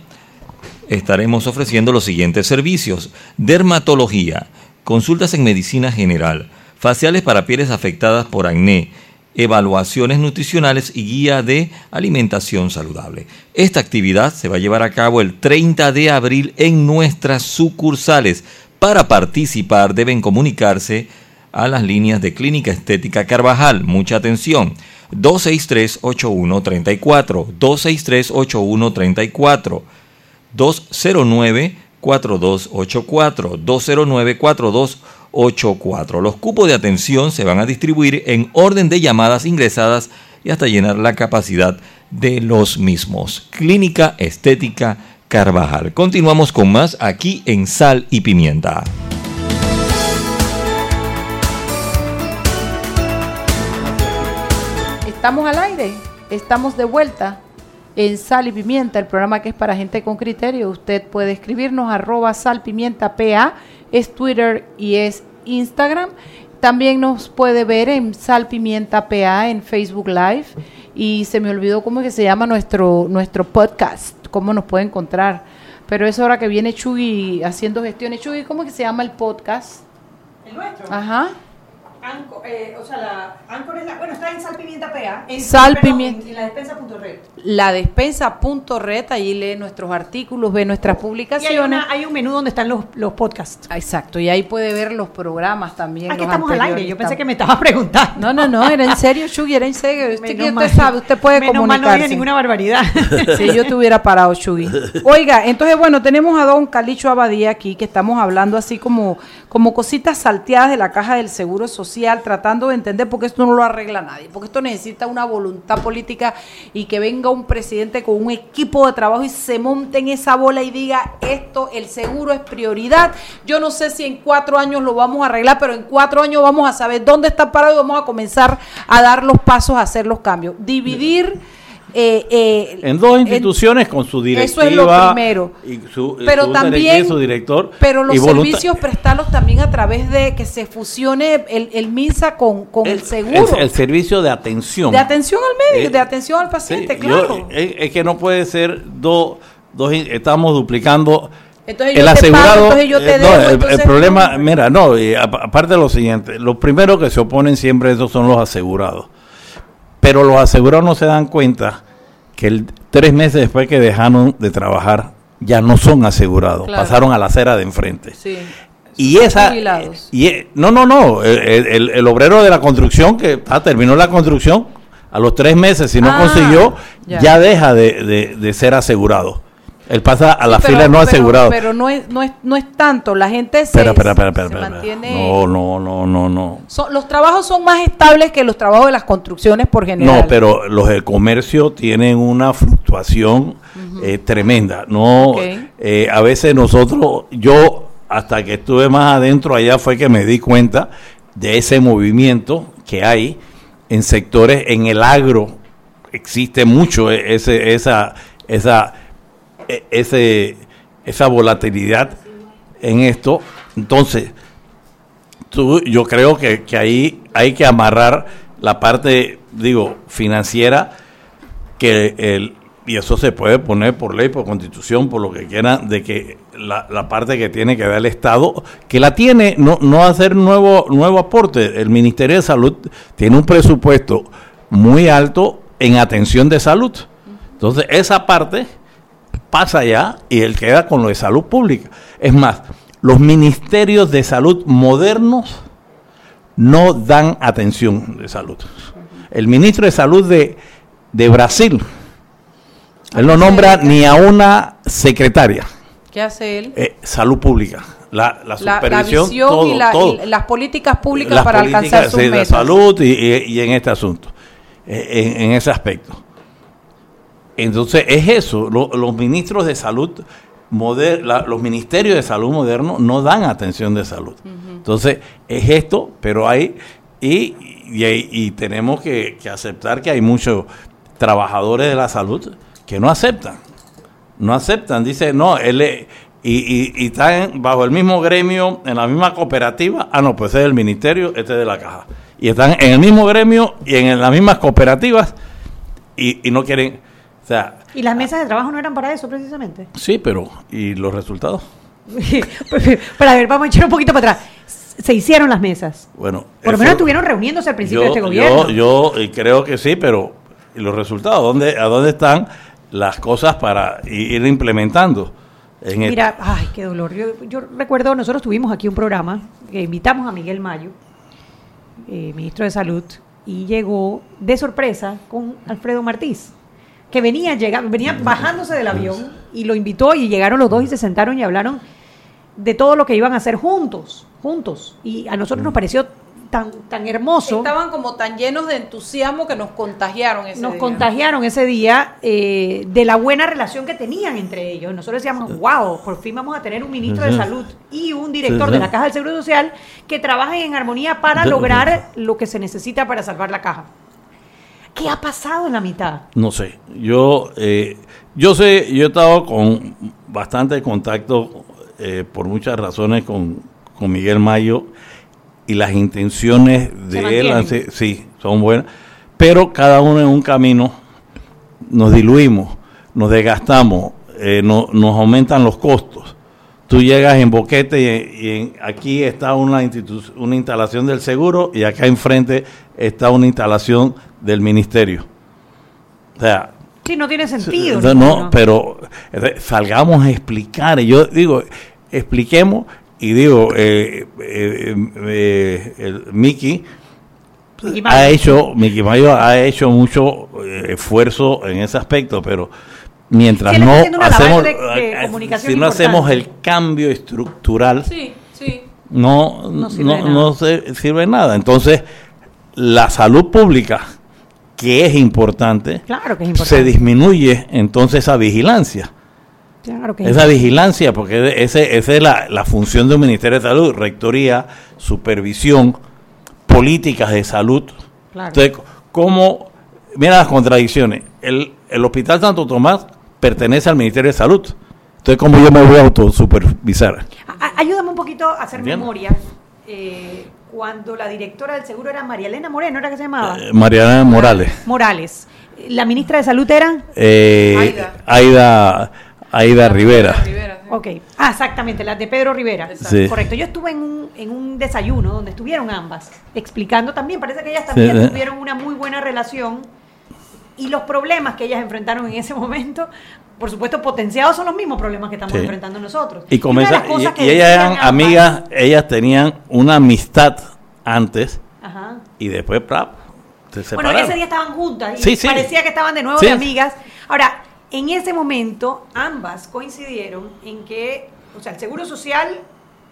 estaremos ofreciendo los siguientes servicios. Dermatología consultas en medicina general, faciales para pieles afectadas por acné, evaluaciones nutricionales y guía de alimentación saludable. Esta actividad se va a llevar a cabo el 30 de abril en nuestras sucursales. Para participar deben comunicarse a las líneas de Clínica Estética Carvajal. Mucha atención. 263-8134, 263-8134, 209 4284 209 4284. Los cupos de atención se van a distribuir en orden de llamadas ingresadas y hasta llenar la capacidad de los mismos. Clínica Estética Carvajal. Continuamos con más aquí en Sal y Pimienta. Estamos al aire, estamos de vuelta en Sal y Pimienta, el programa que es para gente con criterio. Usted puede escribirnos arroba salpimientapa, es Twitter y es Instagram. También nos puede ver en Sal Pimienta PA en Facebook Live. Y se me olvidó cómo es que se llama nuestro, nuestro podcast, cómo nos puede encontrar. Pero es hora que viene Chugi haciendo gestiones. Chugi, ¿cómo es que se llama el podcast? ¿El nuestro? Ajá. Anco, eh, o sea, la Anchor es la, bueno, está en Sal Pimienta PA. En, Sal pero Pimienta. En, en la despensa.red. La despensa.red, allí lee nuestros artículos, ve nuestras Y hay, publicaciones. una- hay un menú donde están los, los podcasts. Exacto, y ahí puede ver los programas también. Aquí los estamos al aire. Yo pensé que me estaba preguntando. No, no, no, era en serio, Chugi, era en serio. Usted, que usted sabe, usted puede Menos mal no comunicarse. ninguna barbaridad. Si yo te hubiera parado, Chugi. Oiga, entonces, bueno, tenemos a don Calicho Abadía aquí, que estamos hablando así como, como cositas salteadas de la caja del Seguro Social, tratando de entender por qué esto no lo arregla nadie, porque esto necesita una voluntad política y que venga un presidente con un equipo de trabajo y se monte en esa bola y diga, esto, el seguro es prioridad. Yo no sé si en cuatro años lo vamos a arreglar, pero en cuatro años vamos a saber dónde está parado y vamos a comenzar a dar los pasos a hacer los cambios. Dividir... eh, eh, En dos en- instituciones con su directiva. Eso es lo primero. Y su, pero su también, y su director. pero los servicios prestarlos también a través de que se fusione el, el MINSA con, con el, seguro. El, el servicio de atención. de atención al médico, Eh, de atención al paciente, Sí, claro. yo- es, es que no puede ser dos, dos estamos duplicando. Entonces el pago, asegurado, entonces eh, debo, el- el, entonces- problema, mira, no, aparte de lo siguiente, los primeros que se oponen siempre a eso son los asegurados. Pero los asegurados no se dan cuenta que el, tres meses después que dejaron de trabajar ya no son asegurados, Claro. pasaron a la acera de enfrente. Sí. Y esa. jubilados. Y, e- no, no, no. El, el- el obrero de la construcción que ah, terminó la construcción, a los tres meses, si no Ah, consiguió, ya. ya, deja de, de- de ser asegurado. Él pasa a la Sí, fila pero- no pero- asegurado. Pero no es, no es, no es tanto. La gente se, espera. mantiene. No, no, no, no, no. Son- los trabajos son más estables que los trabajos de las construcciones por general. No, pero los del comercio tienen una fluctuación eh, tremenda. No, eh, a veces nosotros, yo hasta que estuve más adentro allá fue que me di cuenta de ese movimiento que hay en sectores en el agro. Existe mucho e- ese, esa, esa, ese, esa volatilidad en esto. Entonces, tú, yo creo que, que ahí hay que amarrar la parte, digo, financiera, que el, y eso se puede poner por ley, por constitución, por lo que quieran, de que la, la parte que tiene que dar el Estado, que la tiene, no, no hacer nuevo, nuevo aporte. El Ministerio de Salud tiene un presupuesto muy alto en atención de salud. Entonces, esa parte pasa ya y él queda con lo de salud pública. Es más, los ministerios de salud modernos no dan atención de salud. El ministro de salud de, de Brasil, él no nombra ni a una secretaria. ¿Qué hace él? Eh, salud pública. La, la supervisión, visión todo, y, la- todo. y las políticas públicas Las para políticas, alcanzar sus sí, metas. salud y, y- y en este asunto, eh, en, en ese aspecto. Entonces, es eso, lo- los ministros de salud, moder- la- los ministerios de salud modernos no dan atención de salud. Entonces, es esto, pero hay, y, y, tenemos que, que aceptar que hay muchos trabajadores de la salud que no aceptan. No aceptan, dice, no, él es- y, y, y están bajo el mismo gremio, en la misma cooperativa, ah, no, pues es del ministerio, este es de la caja. Y están en el mismo gremio y en las mismas cooperativas y, y no quieren, o sea, Y las mesas de trabajo no eran para eso, precisamente. sí, pero, ¿y los resultados? Pero a ver, vamos a echar un poquito para atrás. Se hicieron las mesas. Bueno, Por lo menos estuvieron reuniéndose al principio yo, de este gobierno. Yo, yo creo que sí, pero ¿y los resultados? ¿Dónde, ¿A dónde están las cosas para ir implementando? En el- Mira, ay, qué dolor. Yo, yo recuerdo, nosotros tuvimos aquí un programa que invitamos a Miguel Mayo, eh, ministro de Salud, y llegó de sorpresa con Alfredo Martís, que venía, llega, venía bajándose del avión y lo invitó y llegaron los dos y se sentaron y hablaron de todo lo que iban a hacer juntos, juntos. Y a nosotros nos pareció tan, tan hermoso. Estaban como tan llenos de entusiasmo que nos contagiaron ese nos día. contagiaron ese día eh, de la buena relación que tenían entre ellos. Nosotros decíamos, wow, por fin vamos a tener un ministro de salud y un director de la Caja del Seguro Social que trabajen en armonía para lograr lo que se necesita para salvar la caja. ¿Qué ha pasado en la mitad? No sé, yo, eh, yo sé, yo he estado con bastante contacto eh, por muchas razones con, con Miguel Mayo y las intenciones de él mantienen. sí, son buenas, pero cada uno en un camino nos diluimos, nos desgastamos, eh, no- nos aumentan los costos. Tú llegas en Boquete y, y en- aquí está una, una instalación del seguro y acá enfrente está una instalación del ministerio. O sea, Sí, no tiene sentido. no, ninguno. pero salgamos a explicar. Yo digo, expliquemos y digo, eh, eh, eh, el Mickey ha hecho, Mickey Mayo ha hecho mucho eh, esfuerzo en ese aspecto, pero mientras Sí, no hacemos, de- de comunicación si no hacemos el cambio estructural, Sí, sí. no, No sirve no se- sirve nada. Entonces, la salud pública, que es importante, Claro que es se disminuye entonces esa vigilancia. Claro que es Esa vigilancia, porque ese- esa es la, la función de un Ministerio de Salud, rectoría, supervisión, políticas de salud. Claro. Entonces, ¿cómo? Mira las contradicciones. El, el Hospital Santo Tomás pertenece al Ministerio de Salud. Entonces, ¿cómo yo me voy a autosupervisar? Ayúdame un poquito a hacer Bien. memoria. Eh, cuando la directora del seguro era María Elena Moreno, ¿era que se llamaba? Eh, Mariana Morales. Morales. La ministra de Salud era. Eh, Aida. Aida, Aida Rivera. Rivera, sí. Ok. Ah, exactamente, la de Pedro Rivera. Sí. Correcto. Yo estuve en un, en un desayuno donde estuvieron ambas, explicando también, parece que ellas también Sí. tuvieron una muy buena relación y los problemas que ellas enfrentaron en ese momento, por supuesto, potenciados son los mismos problemas que estamos Sí. enfrentando nosotros. Y, comienza, y, ellas eran amigas, ellas tenían una amistad antes Ajá. y después ¡prap! se Bueno, separaron. ese día estaban juntas y Sí, sí. parecía que estaban de nuevo de amigas. Ahora, en ese momento, ambas coincidieron en que, o sea, el Seguro Social,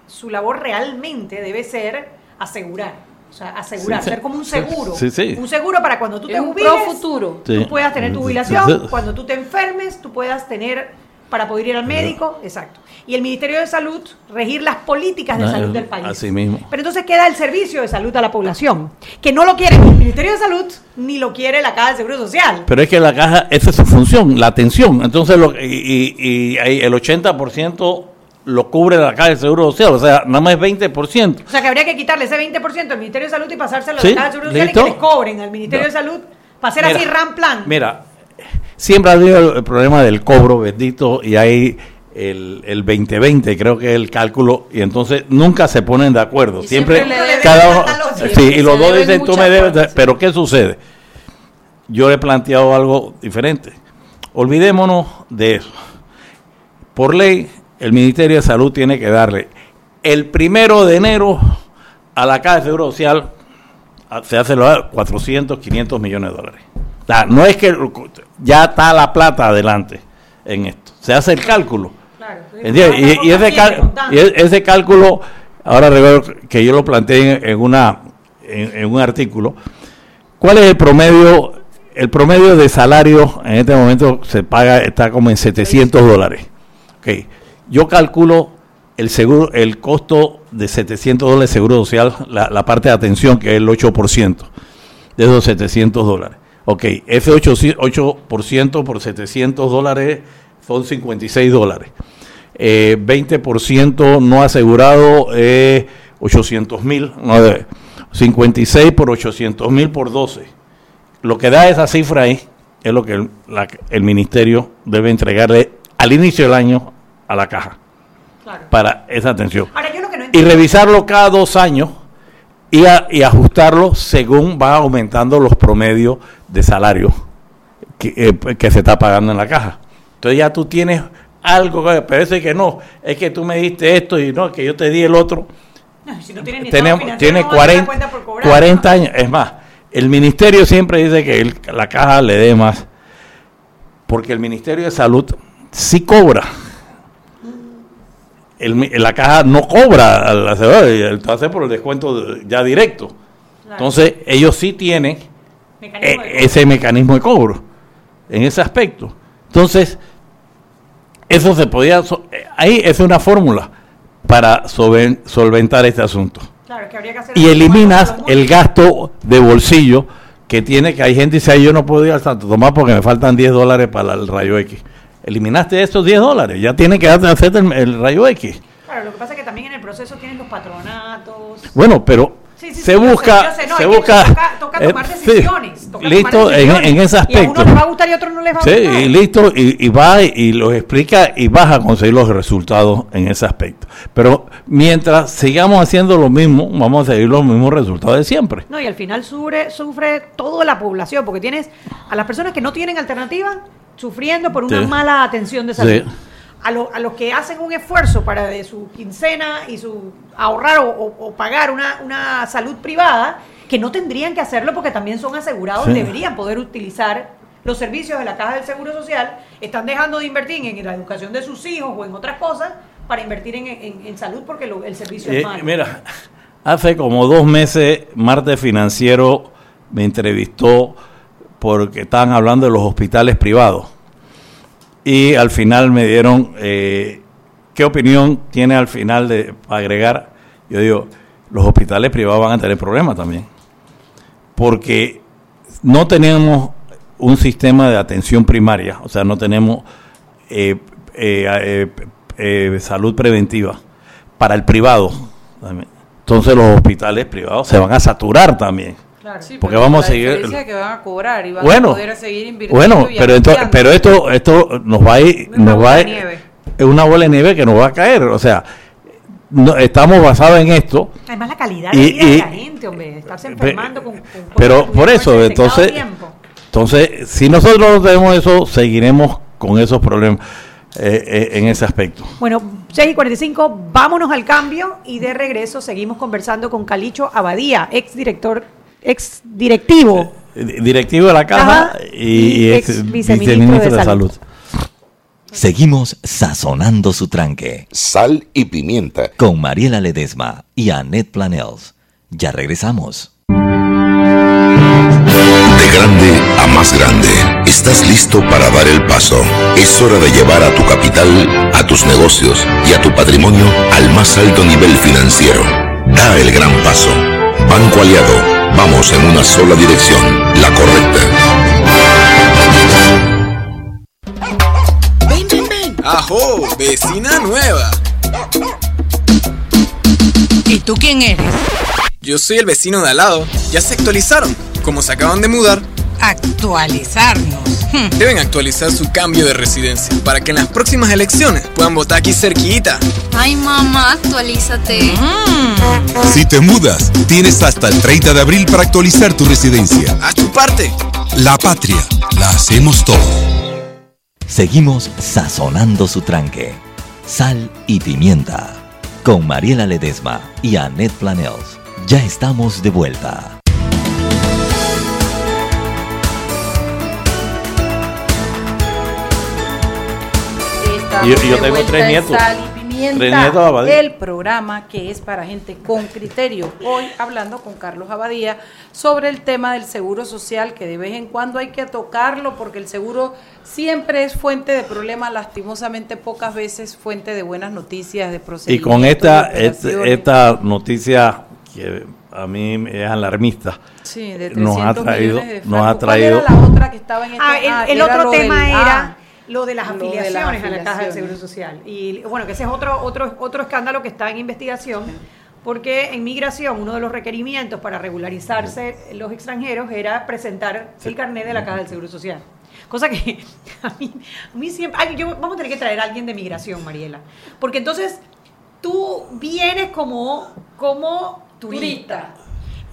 su labor realmente debe ser asegurar. O sea, asegurar, Sí, sí. ser como un seguro. sí, sí. Un seguro para cuando tú Es te un jubiles, pro futuro. Sí. tú puedas tener tu Sí. jubilación, cuando tú te enfermes, tú puedas tener para poder ir al médico, exacto. Y el Ministerio de Salud regir las políticas de Ah, salud del país. así mismo. Pero entonces queda el servicio de salud a la población, que no lo quiere ni el Ministerio de Salud ni lo quiere la Caja de Seguro Social. Pero es que la caja, esa es su función, la atención. Entonces, lo, y, y- y el 80% lo cubre la caja de seguro social, o sea, nada más es 20%. O sea que habría que quitarle ese 20% al Ministerio de Salud y pasárselo a Sí, la Caja de Seguro Social listo. y que les cobren al Ministerio No. de Salud para hacer Mira, así RAM plan. Mira, siempre ha habido el, problema del cobro, bendito, y hay el, el 2020, creo que es el cálculo, y entonces nunca se ponen de acuerdo. Y siempre, cada uno, sí, y los dos dicen, tú me debes, cosas, sí. pero ¿qué sucede? Yo he planteado algo diferente. Olvidémonos de eso. Por ley, el Ministerio de Salud tiene que darle el primero de enero a la Caja de Seguro Social, se hace lo 400, 500 millones de dólares. O sea, no es que ya está la plata adelante en esto, se hace el cálculo. ¿Entiendes? Y, y ese, cal- y e- ese cálculo, ahora recuerdo que yo lo planteé en, una, en, en un artículo. ¿Cuál es el promedio? El promedio de salario en este momento se paga, está como en 700 dólares. Ok. Yo calculo el seguro, el costo de 700 dólares de seguro social, la, la parte de atención, que es el 8% de esos 700 dólares. Ok, ese 8, 8% por 700 dólares son 56 dólares. Eh, 20% no asegurado es 800 mil. No, de- 56 por 800 mil por 12. Lo que da esa cifra ahí es lo que el, la- el ministerio debe entregarle al inicio del año a la caja para esa atención Ahora, yo lo que no y revisarlo cada dos años y, a- y ajustarlo según va aumentando los promedios de salario que, eh, que se está pagando en la caja. Entonces ya tú tienes algo que parece que no, es que tú me diste esto y no, que yo te di el otro. No, si no tiene ni Tenemos, estado tiene financiero, no va a dar 40, cuenta por cobrar, 40 ¿no? años, es más, el ministerio siempre dice que el- la caja le dé más, porque el Ministerio de Salud sí cobra. El la caja no cobra al y el- hace por el descuento de- ya directo. Entonces, ellos sí tienen Mecanismo cobro. ese mecanismo de cobro en ese aspecto. Entonces, eso se podía, so- eh, ahí es una fórmula para solven- solventar este asunto Claro, que habría que hacer y eliminas el gasto de bolsillo que tiene que hay gente que dice, "Ay, yo no puedo ir al Santo Tomás porque me faltan 10 dólares para el rayo X. Eliminaste esos 10 dólares, ya tiene que hacerte el, el rayo X. Claro, lo que pasa es que también en el proceso tienen los patronatos. Bueno, pero Sí, sí, se sí, busca, yo sé, no, se busca, toca, toca eh, tomar sí, decisiones. toca listo tomar en, decisiones. en ese Y a aspecto. uno les va a gustar y a otros no les va a Sí, gustar. y listo, y, y va y, y los explica y vas a conseguir los resultados en ese aspecto. Pero mientras sigamos haciendo lo mismo, vamos a seguir los mismos resultados de siempre. No, y al final sufre, sufre toda la población, porque tienes a las personas que no tienen alternativa sufriendo por una Sí. mala atención de salud. Sí. A, lo- a los que hacen un esfuerzo para de su quincena y su ahorrar o, o- o pagar una, una salud privada, que no tendrían que hacerlo porque también son asegurados Sí. deberían poder utilizar los servicios de la Caja del Seguro Social, están dejando de invertir en la educación de sus hijos o en otras cosas para invertir en, en- en salud porque lo- el servicio Eh, es malo. mira, hace como dos meses, Marte Financiero me entrevistó porque estaban hablando de los hospitales privados. Y al final me dieron, eh, ¿qué opinión tiene al final de agregar? Yo digo, los hospitales privados van a tener problemas también. Porque no tenemos un sistema de atención primaria, o sea, no tenemos eh, eh, salud preventiva para el privado. Entonces los hospitales privados se van a saturar también. Sí, Porque vamos la a seguir- diferencia es que van a cobrar y van Bueno, a poder seguir invirtiendo. bueno, pero entonces, ampliando. pero esto, esto nos va a ir, Una nos bola va a de ir- nieve. es una bola de nieve que nos va a caer, o sea, no, estamos basados en esto, Además la calidad de Y- vida de la gente, hombre, estarse enfermando con, con pero por eso, entonces, tiempo. entonces, si nosotros no tenemos eso, seguiremos con esos problemas eh, eh, en ese aspecto. Bueno, 6 y 45, vámonos al cambio y de regreso seguimos conversando con Calicho Abadía, ex director, ex directivo. Di- Directivo de la caja Ajá, y, y ex ex viceministro viceministro de, de salud. Seguimos sazonando su tranque Sal y pimienta. con Mariela Ledesma y Annette Planels. Ya regresamos. De grande a más grande, estás listo para dar el paso. Es hora de llevar a tu capital, a tus negocios y a tu patrimonio al más alto nivel financiero. Da el gran paso. Banco Aliado, vamos en una sola dirección, la correcta. Ven, ven, ven. Ajo, vecina nueva. ¿Y tú quién eres? Yo soy el vecino de al lado. Ya se actualizaron. Como se acaban de mudar, Actualizarnos. Hmm. Deben actualizar su cambio de residencia para que en las próximas elecciones puedan votar aquí cerquita. Ay, mamá, actualízate. Mm. Si te mudas, tienes hasta el 30 de abril para actualizar tu residencia. Haz tu parte. La patria, la hacemos todos. Seguimos sazonando su tranque. Sal y pimienta. Con Mariela Ledesma y Annette Planels. Ya estamos de vuelta. Estamos Y yo- y yo de tengo tres nietos. Sal y Pimienta, Tres nietos, Abadía. el programa que es para gente con criterio. Hoy hablando con Carlos Abadía sobre el tema del seguro social, que de vez en cuando hay que tocarlo porque el seguro siempre es fuente de problemas, lastimosamente pocas veces fuente de buenas noticias, de Y procedimientos. con esta, esta noticia que a mí me es alarmista, Sí, de nos ha 300 traído, millones de nos ha francos. ¿Cuál traído era la otra que estaba en este? Ah, el, Ah, el otro tema del- era ah, lo de las lo de las afiliaciones a la Caja del. Seguro Social. Y bueno, que ese es otro, otro, otro escándalo que está en investigación, porque en migración uno de los requerimientos para regularizarse los extranjeros era presentar el carnet de la Caja del Seguro Social. Cosa que a mí, a mí siempre... ay, yo, vamos a tener que traer a alguien de migración, Mariela. Porque entonces tú vienes como, como turista. Pero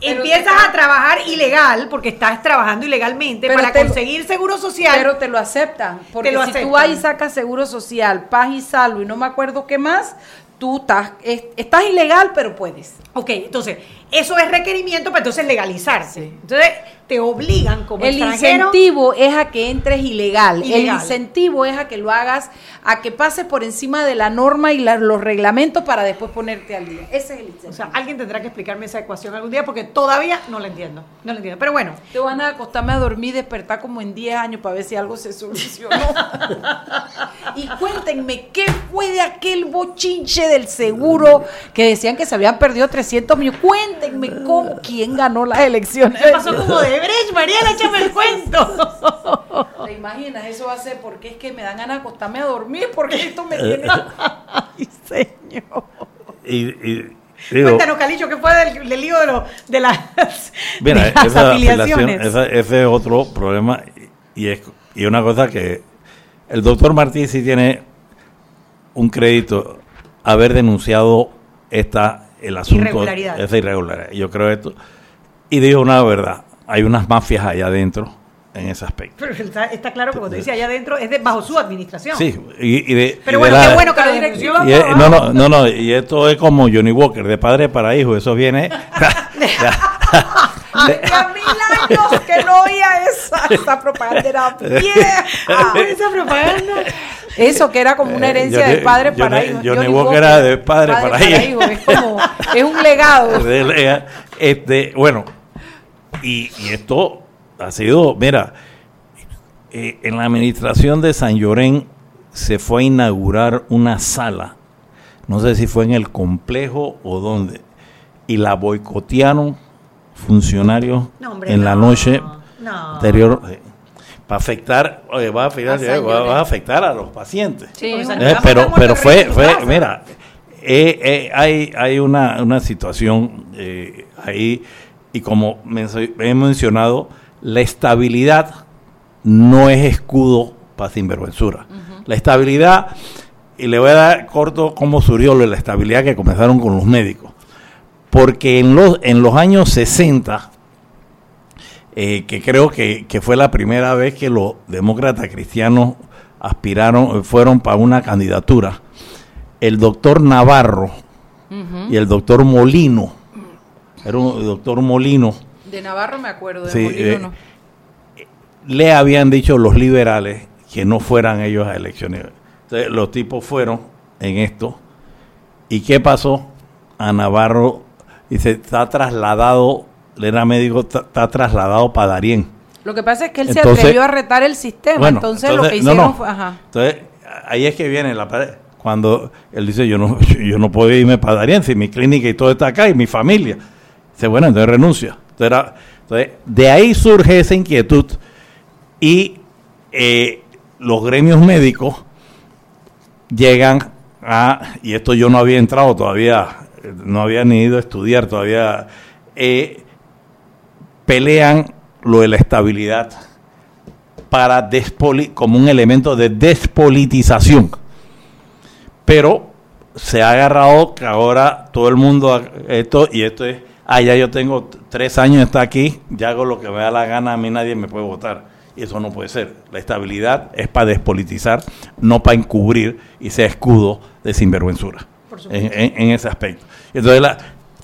Empiezas te- a trabajar ilegal, porque estás trabajando ilegalmente, Pero para te conseguir seguro social. Pero te lo aceptan. Porque lo si tú aceptan. y sacas seguro social, paz y salvo y no me acuerdo qué más, tú estás, es- estás ilegal, pero puedes. Ok, entonces, eso es requerimiento para entonces legalizarse. Entonces, te obligan como El extranjero. incentivo es a que entres ilegal. El Ilegal. incentivo es a que lo hagas, a que pases por encima de la norma y la- los reglamentos para después ponerte al día. Ese es el incentivo. O sea, alguien tendrá que explicarme esa ecuación algún día porque todavía no la entiendo. No la entiendo. Pero bueno, te van a acostarme a dormir despertar como en 10 años para ver si algo se solucionó. y cuéntenme, ¿qué fue de aquel bochinche del seguro que decían que se habían perdido 300 millones? Cuéntenme cómo, quién ganó las elecciones. ¿qué pasó como de Brecht? Mariela, échame el cuento. ¿Te imaginas? Eso va a ser porque es que me dan ganas de acostarme a dormir porque esto me Eh, tiene... Ay, señor. y, y digo, Cuéntanos, Calicho, ¿qué fue del, del lío de, lo- de las, Mira, de las esa afiliaciones? esa- ese es otro problema y es y una cosa que el doctor Martí sí tiene un crédito haber denunciado esta el asunto Irregularidad. esa irregularidad. Yo creo esto y digo una verdad, hay unas mafias allá adentro en ese aspecto. Pero está, está claro que cuando dice allá adentro es de, bajo su administración. Sí, y, y de, Pero y de bueno, la- qué bueno que La y es- no, no, no, no, y esto es como Johnny Walker, de padre para hijo, eso viene Hacía mil años que no oía esa, esa propaganda era vieja. Esa propaganda. Eso que era como una Eh, herencia de padre para Johnny- hijo. Johnny Walker era de padre para hijo. Es como, es un legado. De- este, bueno, y, y esto ha sido, mira, eh, en la administración de San Llorén se fue a inaugurar una sala, no sé si fue en el complejo o dónde, y la boicotearon funcionarios No, hombre, en la no, noche no. anterior. para afectar, oye, va a afectar, A va, a afectar a los pacientes. Sí, Eh, pero pero fue, fue casa. mira, eh, eh, hay, hay una, una situación eh, ahí, y como he mencionado, la estabilidad no es escudo para sinvergüenzura. La estabilidad, y le voy a dar corto cómo surgió la estabilidad que comenzaron con los médicos. Porque en los, en los años 60, eh, que creo que, que fue la primera vez que los demócratas cristianos aspiraron, fueron para una candidatura, el doctor Navarro y el doctor Molino, era un doctor Molino, De Navarro me acuerdo, de Sí, Molino eh, no. le habían dicho los liberales que no fueran ellos a elecciones. Entonces, los tipos fueron en esto. ¿Y qué pasó? A Navarro, dice, está trasladado, él era médico, está, trasladado para Darién. Lo que pasa es que él Entonces- se atrevió a retar el sistema, Bueno, entonces, lo que no, hicieron no. fue... Ajá. Entonces, ahí es que viene la pared. Cuando él dice, yo no, yo no puedo irme para Darien, si mi clínica y todo está acá, y mi familia. Dice, bueno, entonces renuncia. Entonces, era- entonces, de ahí surge esa inquietud y eh, los gremios médicos llegan a, y esto yo no había entrado todavía, no había ni ido a estudiar todavía, eh, pelean lo de la estabilidad para despoli como un elemento de despolitización. Pero se ha agarrado que ahora todo el mundo esto y esto es, ah, ya yo tengo tres años está aquí, ya hago lo que me da la gana, a mí nadie me puede votar. Y eso no puede ser. La estabilidad es para despolitizar, no para encubrir y ser escudo de sinvergüenzura en, en- en ese aspecto. Entonces la-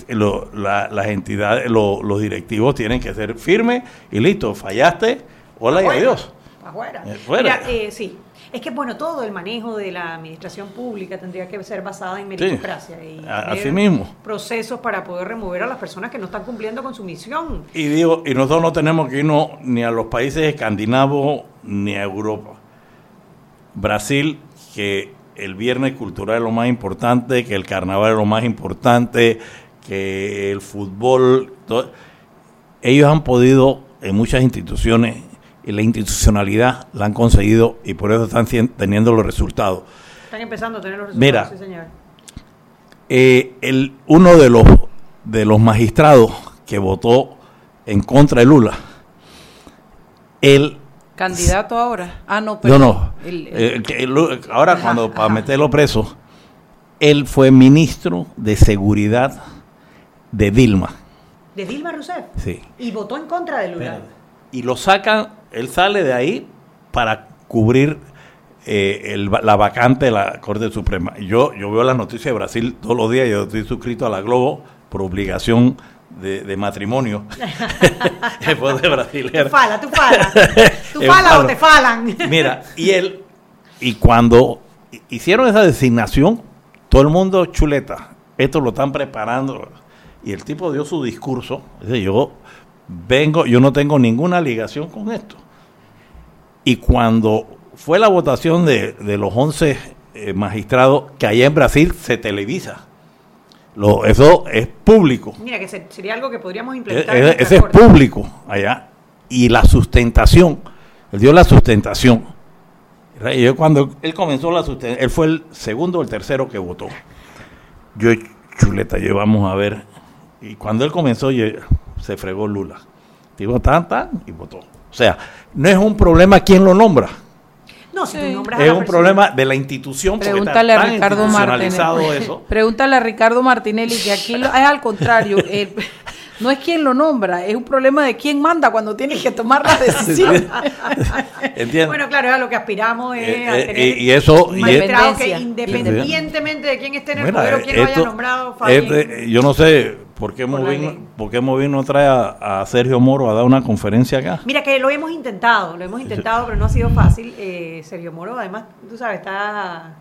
lo- la- las entidades, lo- los directivos tienen que ser firmes y listo, fallaste, hola y adiós. Afuera. Eh, fuera. Mira, eh, sí. Es que, bueno, todo el manejo de la administración pública tendría que ser basada en meritocracia y así mismo. procesos para poder remover a las personas que no están cumpliendo con su misión. Y digo, y nosotros no tenemos que irnos ni a los países escandinavos ni a Europa. Brasil, que el viernes cultural es lo más importante, que el carnaval es lo más importante, que el fútbol, todo- ellos han podido en muchas instituciones y la institucionalidad la han conseguido y por eso están teniendo los resultados. Están empezando a tener los Mira. resultados, sí, señor. Eh, el, uno de los, de los magistrados que votó en contra de Lula, él Candidato ahora. Ah, no, No, pero. no. el- el- Eh, ahora Ajá, cuando para ajá. meterlo preso, él fue ministro de seguridad de Dilma. De Dilma Rousseff. Sí. Y votó en contra de Lula. Y lo sacan, él sale de ahí para cubrir eh, el la vacante de la Corte Suprema. Yo, yo veo las noticias de Brasil todos los días, yo estoy suscrito a la Globo por obligación de, de matrimonio. Después de Brasil. Tú fala, tú fala. Tú fala o te falan. Mira, y él, y cuando hi- hicieron esa designación, todo el mundo chuleta, esto lo están preparando. Y el tipo dio su discurso, dice, yo vengo, yo no tengo ninguna ligación con esto. Y cuando fue la votación de, de los 11 eh, magistrados, que allá en Brasil se televisa, lo, eso es público. Mira, que se- sería algo que podríamos E- implementar. en e- Ese es corte. público allá. Y la sustentación, él dio la sustentación. Y yo cuando él comenzó la sustentación, él fue el segundo o el tercero que votó. Yo, chuleta, yo vamos a ver. Y cuando él comenzó, yo- se fregó Lula. Digo, tan, tan, y votó. O sea, no es un problema quién lo nombra. No, si tú nombras a Es la un problema de la institución. porque está Pregúntale a Ricardo Martinelli. eso. Pregúntale a Ricardo Martinelli que aquí lo- es al contrario. el- no es quien lo nombra, es un problema de quién manda cuando tiene que tomar la decisión. Bueno, claro, a lo que aspiramos es Eh, a eh, tener y- y eso- un y magistrado es- que independientemente de quién esté en el Mira, poder o quién lo haya nombrado, este, yo no sé por qué Por Movin, por qué Movin no trae a, a Sergio Moro a dar una conferencia acá. Mira que lo hemos intentado, lo hemos intentado, pero no ha sido fácil. Eh, Sergio Moro, además, tú sabes, está,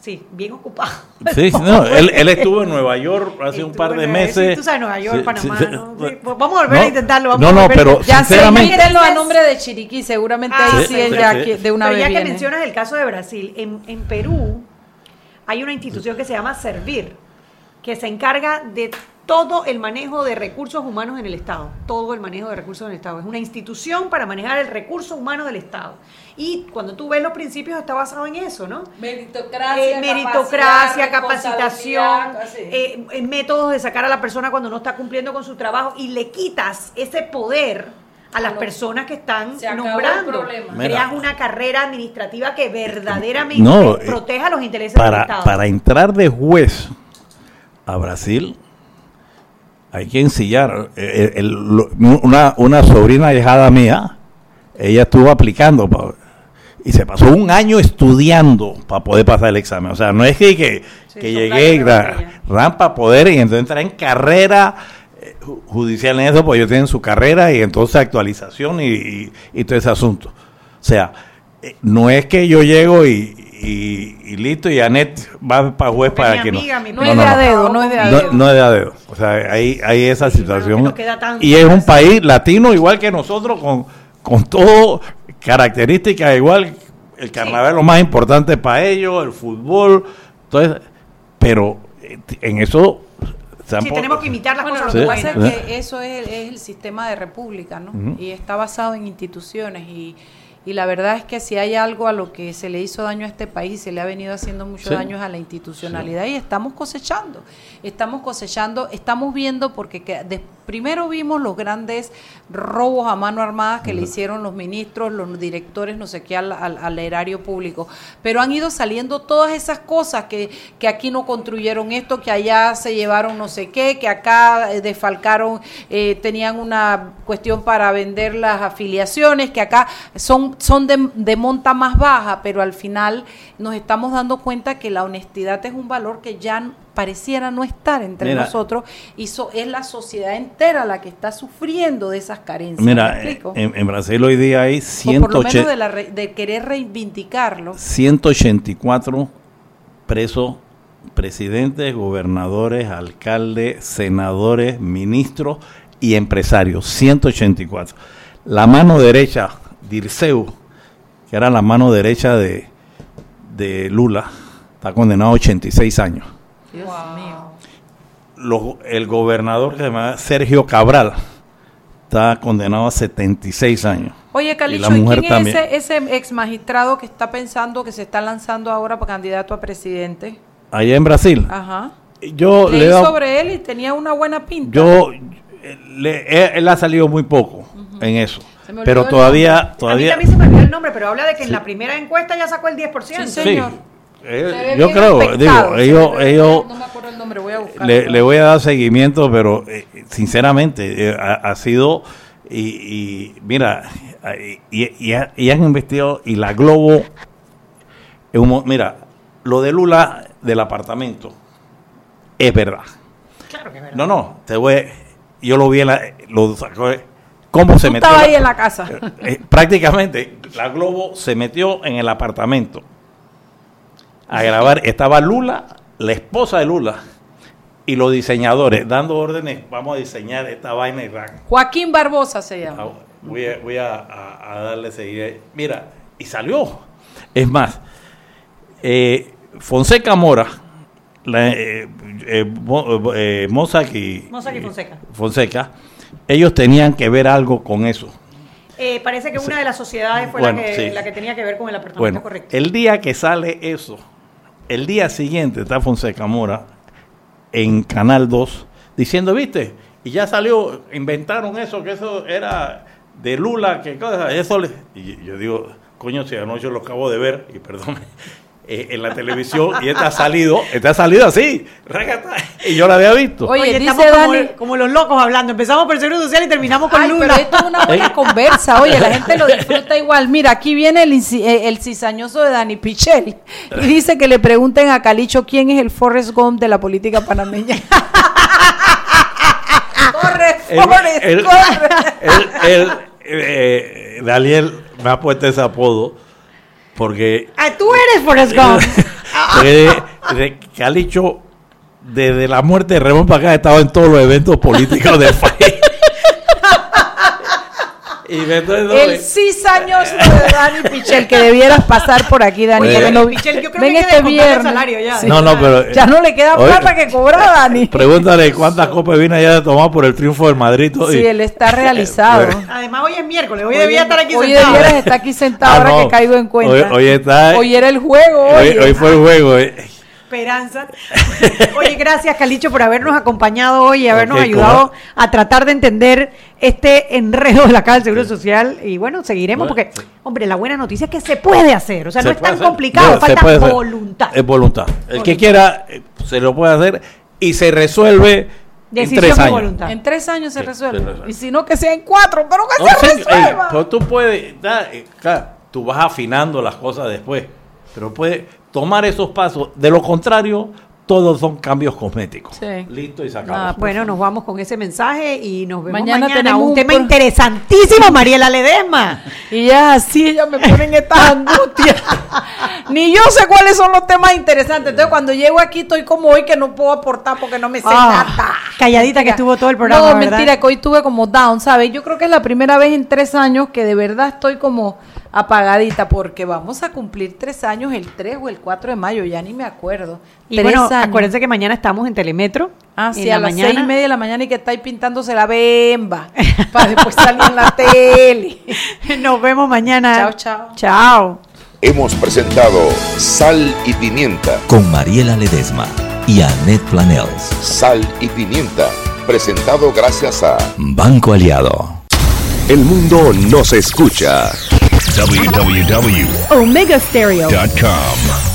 sí, bien ocupado. Sí, no, él, él estuvo en Nueva York hace un par de meses. sí, tú sabes, Nueva York, Sí, Panamá, sí, ¿no? sí. Sí, pues vamos a volver No, a intentarlo. Vamos no, a no, volver- pero ya sinceramente- mírenlo a nombre de Chiriquí, seguramente Ah, ahí sí, sí, él sí, ya sí. que- de una Pero vez ya que viene. mencionas el caso de Brasil, en, en Perú hay una institución que se llama Servir, que se encarga de todo el manejo de recursos humanos en el Estado. Todo el manejo de recursos en el Estado. Es una institución para manejar el recurso humano del Estado. Y cuando tú ves los principios está basado en eso, ¿no? Meritocracia, Eh, meritocracia, capacitación, eh, eh, métodos de sacar a la persona cuando no está cumpliendo con su trabajo y le quitas ese poder a las personas que están nombrando. Creas una carrera administrativa que verdaderamente No, eh, proteja los intereses del Estado. para entrar de juez a Brasil hay que ensillar. Eh, el- lo- una, una sobrina dejada mía, ella estuvo aplicando pa- y se pasó un año estudiando para poder pasar el examen. O sea, no es que, que, Sí, que llegué rampa poder y entonces entrar en carrera eh, ju- judicial en eso, pues ellos tienen su carrera y entonces actualización y, y- y todo ese asunto. O sea, eh, no es que yo llego y, y- y listo y Anet va para juez para mi que no. amiga, No es de a dedo, no es de a conmigo. No, es de a dedo. O sea, hay, hay esa Sí, situación. y es un país latino igual que nosotros, con, con todo características igual. El carnaval es lo más importante para ellos, el fútbol. Entonces, pero eh, en eso... Sí, tenemos que imitar las Bueno, lo que pasa es que eso es el, es el sistema de república, ¿no? Y está basado en instituciones y, Y la verdad es que si hay algo a lo que se le hizo daño a este país, se le ha venido haciendo mucho Sí. daño a la institucionalidad y estamos cosechando. Estamos cosechando, estamos viendo porque que- de- primero vimos los grandes robos a mano armada que le hicieron los ministros, los directores, no sé qué, al, al- al erario público. Pero han ido saliendo todas esas cosas que, que aquí no construyeron esto, que allá se llevaron no sé qué, que acá eh, desfalcaron, eh, tenían una cuestión para vender las afiliaciones, que acá son, son de, de monta más baja, pero al final nos estamos dando cuenta que la honestidad es un valor que ya pareciera no estar entre Mira. nosotros y so- es la sociedad entera la que está sufriendo de esas carencias. Mira, en, en Brasil hoy día hay o por lo menos 180 de, la de querer reivindicarlo. 184 presos, presidentes, gobernadores, alcaldes, senadores, ministros y empresarios. 184. La mano derecha, Dirceu, que era la mano derecha de, de Lula, está condenado a 86 años. Dios mío. Los- el gobernador que se llama Sergio Cabral está condenado a 76 años. Oye, Y Calicho, la ¿y, mujer quién también. es ese, ese ex magistrado que está pensando que se está lanzando ahora para candidato a presidente? Allá en Brasil. Ajá. Yo le he Leí dado- sobre él y tenía una buena pinta. Yo, le- él, él ha salido muy poco en eso. Pero el todavía, A mí todavía. también se me olvidó el nombre, pero habla de que en la primera encuesta ya sacó el 10%. Sí, Sí, señor. eh, yo creo, digo, ellos, ve- ellos No me acuerdo el nombre, voy a buscarlo. le, le voy a dar seguimiento, pero eh, sinceramente eh, ha, ha sido y, y mira y, y- y ha- y han investigado y la Globo mira lo de Lula del apartamento es verdad. Claro que es verdad. No, no, te voy yo lo vi en la, lo sacó cómo se metió estabas la- ahí en la casa. eh, prácticamente la Globo se metió en el apartamento a grabar. Estaba Lula, la esposa de Lula, y los diseñadores dando órdenes. Vamos a diseñar esta vaina y ran. Joaquín Barbosa se llama. Ah, Voy a, voy a, a- a darle seguir. Mira, y salió. Es más, eh, Fonseca Mora, la, eh, eh, eh, Mossack y, Mossack y Fonseca. Fonseca, ellos tenían que ver algo con eso. Eh, parece que una de las sociedades fue Bueno, la, que, sí. la que tenía que ver con el apartamento Bueno, correcto. el día que sale eso, el día siguiente está Fonseca Mora en Canal 2 diciendo, viste, y ya salió, inventaron eso, que eso era de Lula, que cosa, eso le... Y yo digo, coño, si anoche lo acabo de ver, y perdón, eh, en la televisión, y este ha salido, este ha salido así, y yo la había visto. Oye, Oye, dice estamos como, Dani- como los locos hablando. Empezamos por el Seguro Social y terminamos con Ay, Lula. pero esto es una buena conversa. Oye, la gente lo disfruta igual. Mira, aquí viene el, eh, el cizañoso de Dani Pichel y dice que le pregunten a Calicho quién es el Forrest Gump de la política panameña. corre, El- Forrest, el- corre. el- el, eh, Daniel me ha puesto ese apodo porque Ah, tú eres Forrest Gump. Porque Calicho, desde la muerte de Ramón para acá, ha estado en todos los eventos políticos del país. y El cizañoso de Dani Pichel, que debieras pasar por aquí, Dani. Oye, no- Pichel, yo creo ven que este viernes. salario ya. Sí. No, no, pero. Ya no le queda Oye, plata que cobrar, Dani. Pregúntale cuántas copas vino ya de tomar por el triunfo del Madrid. todo, Sí, él está realizado. Además, hoy es miércoles. Hoy debía estar aquí Hoy sentado. debieras estar aquí sentado Ah, ahora no. que caigo en cuenta. Hoy, hoy está. Hoy era el juego. hoy, hoy fue el juego. eh. Esperanza. Oye, gracias, Calicho, por habernos acompañado hoy y habernos ayudado a tratar de entender este enredo de la Caja del Seguro Social. Y bueno, seguiremos Bueno, porque, hombre, la buena noticia es que se puede hacer. O sea, Se no es puede tan hacer. complicado, No, falta puede voluntad. Es voluntad. El que quiera eh, se lo puede hacer y se resuelve en tres y años. voluntad. En tres años se Sí, resuelve. se resuelve. Y si no, que sea en cuatro, pero que No, se ey, resuelva. pero tú puedes, da, eh, claro, tú vas afinando las cosas después, pero puedes tomar esos pasos. De lo contrario, todos son cambios cosméticos. Sí. Listo y sacamos. Ah, bueno, nos vamos con ese mensaje y nos vemos Mañana mañana. tenemos un tema pro- interesantísimo, Mariela Ledesma. Y ya así ellas me ponen estas angustias. Ni yo sé cuáles son los temas interesantes. Entonces, cuando llego aquí, estoy como hoy que no puedo aportar porque no me sé Ah, nada. Calladita que estuvo todo el programa, No, ¿verdad? mentira, que hoy tuve como down, ¿sabes? Yo creo que es la primera vez en tres años que de verdad estoy como apagadita porque vamos a cumplir tres años el 3 o el 4 de mayo, ya ni me acuerdo. Y tres bueno, años. Acuérdense que mañana estamos en Telemetro. Ah, sí, la a las mañana. seis y media de la mañana y que estáis pintándose la bemba para después salir en la tele. Nos vemos mañana. Chao, chao. Chao. Hemos presentado Sal y Pimienta. Con Mariela Ledesma y Annette Planels. Sal y Pimienta. Presentado gracias a Banco Aliado. El mundo nos escucha. www.omegastereo.com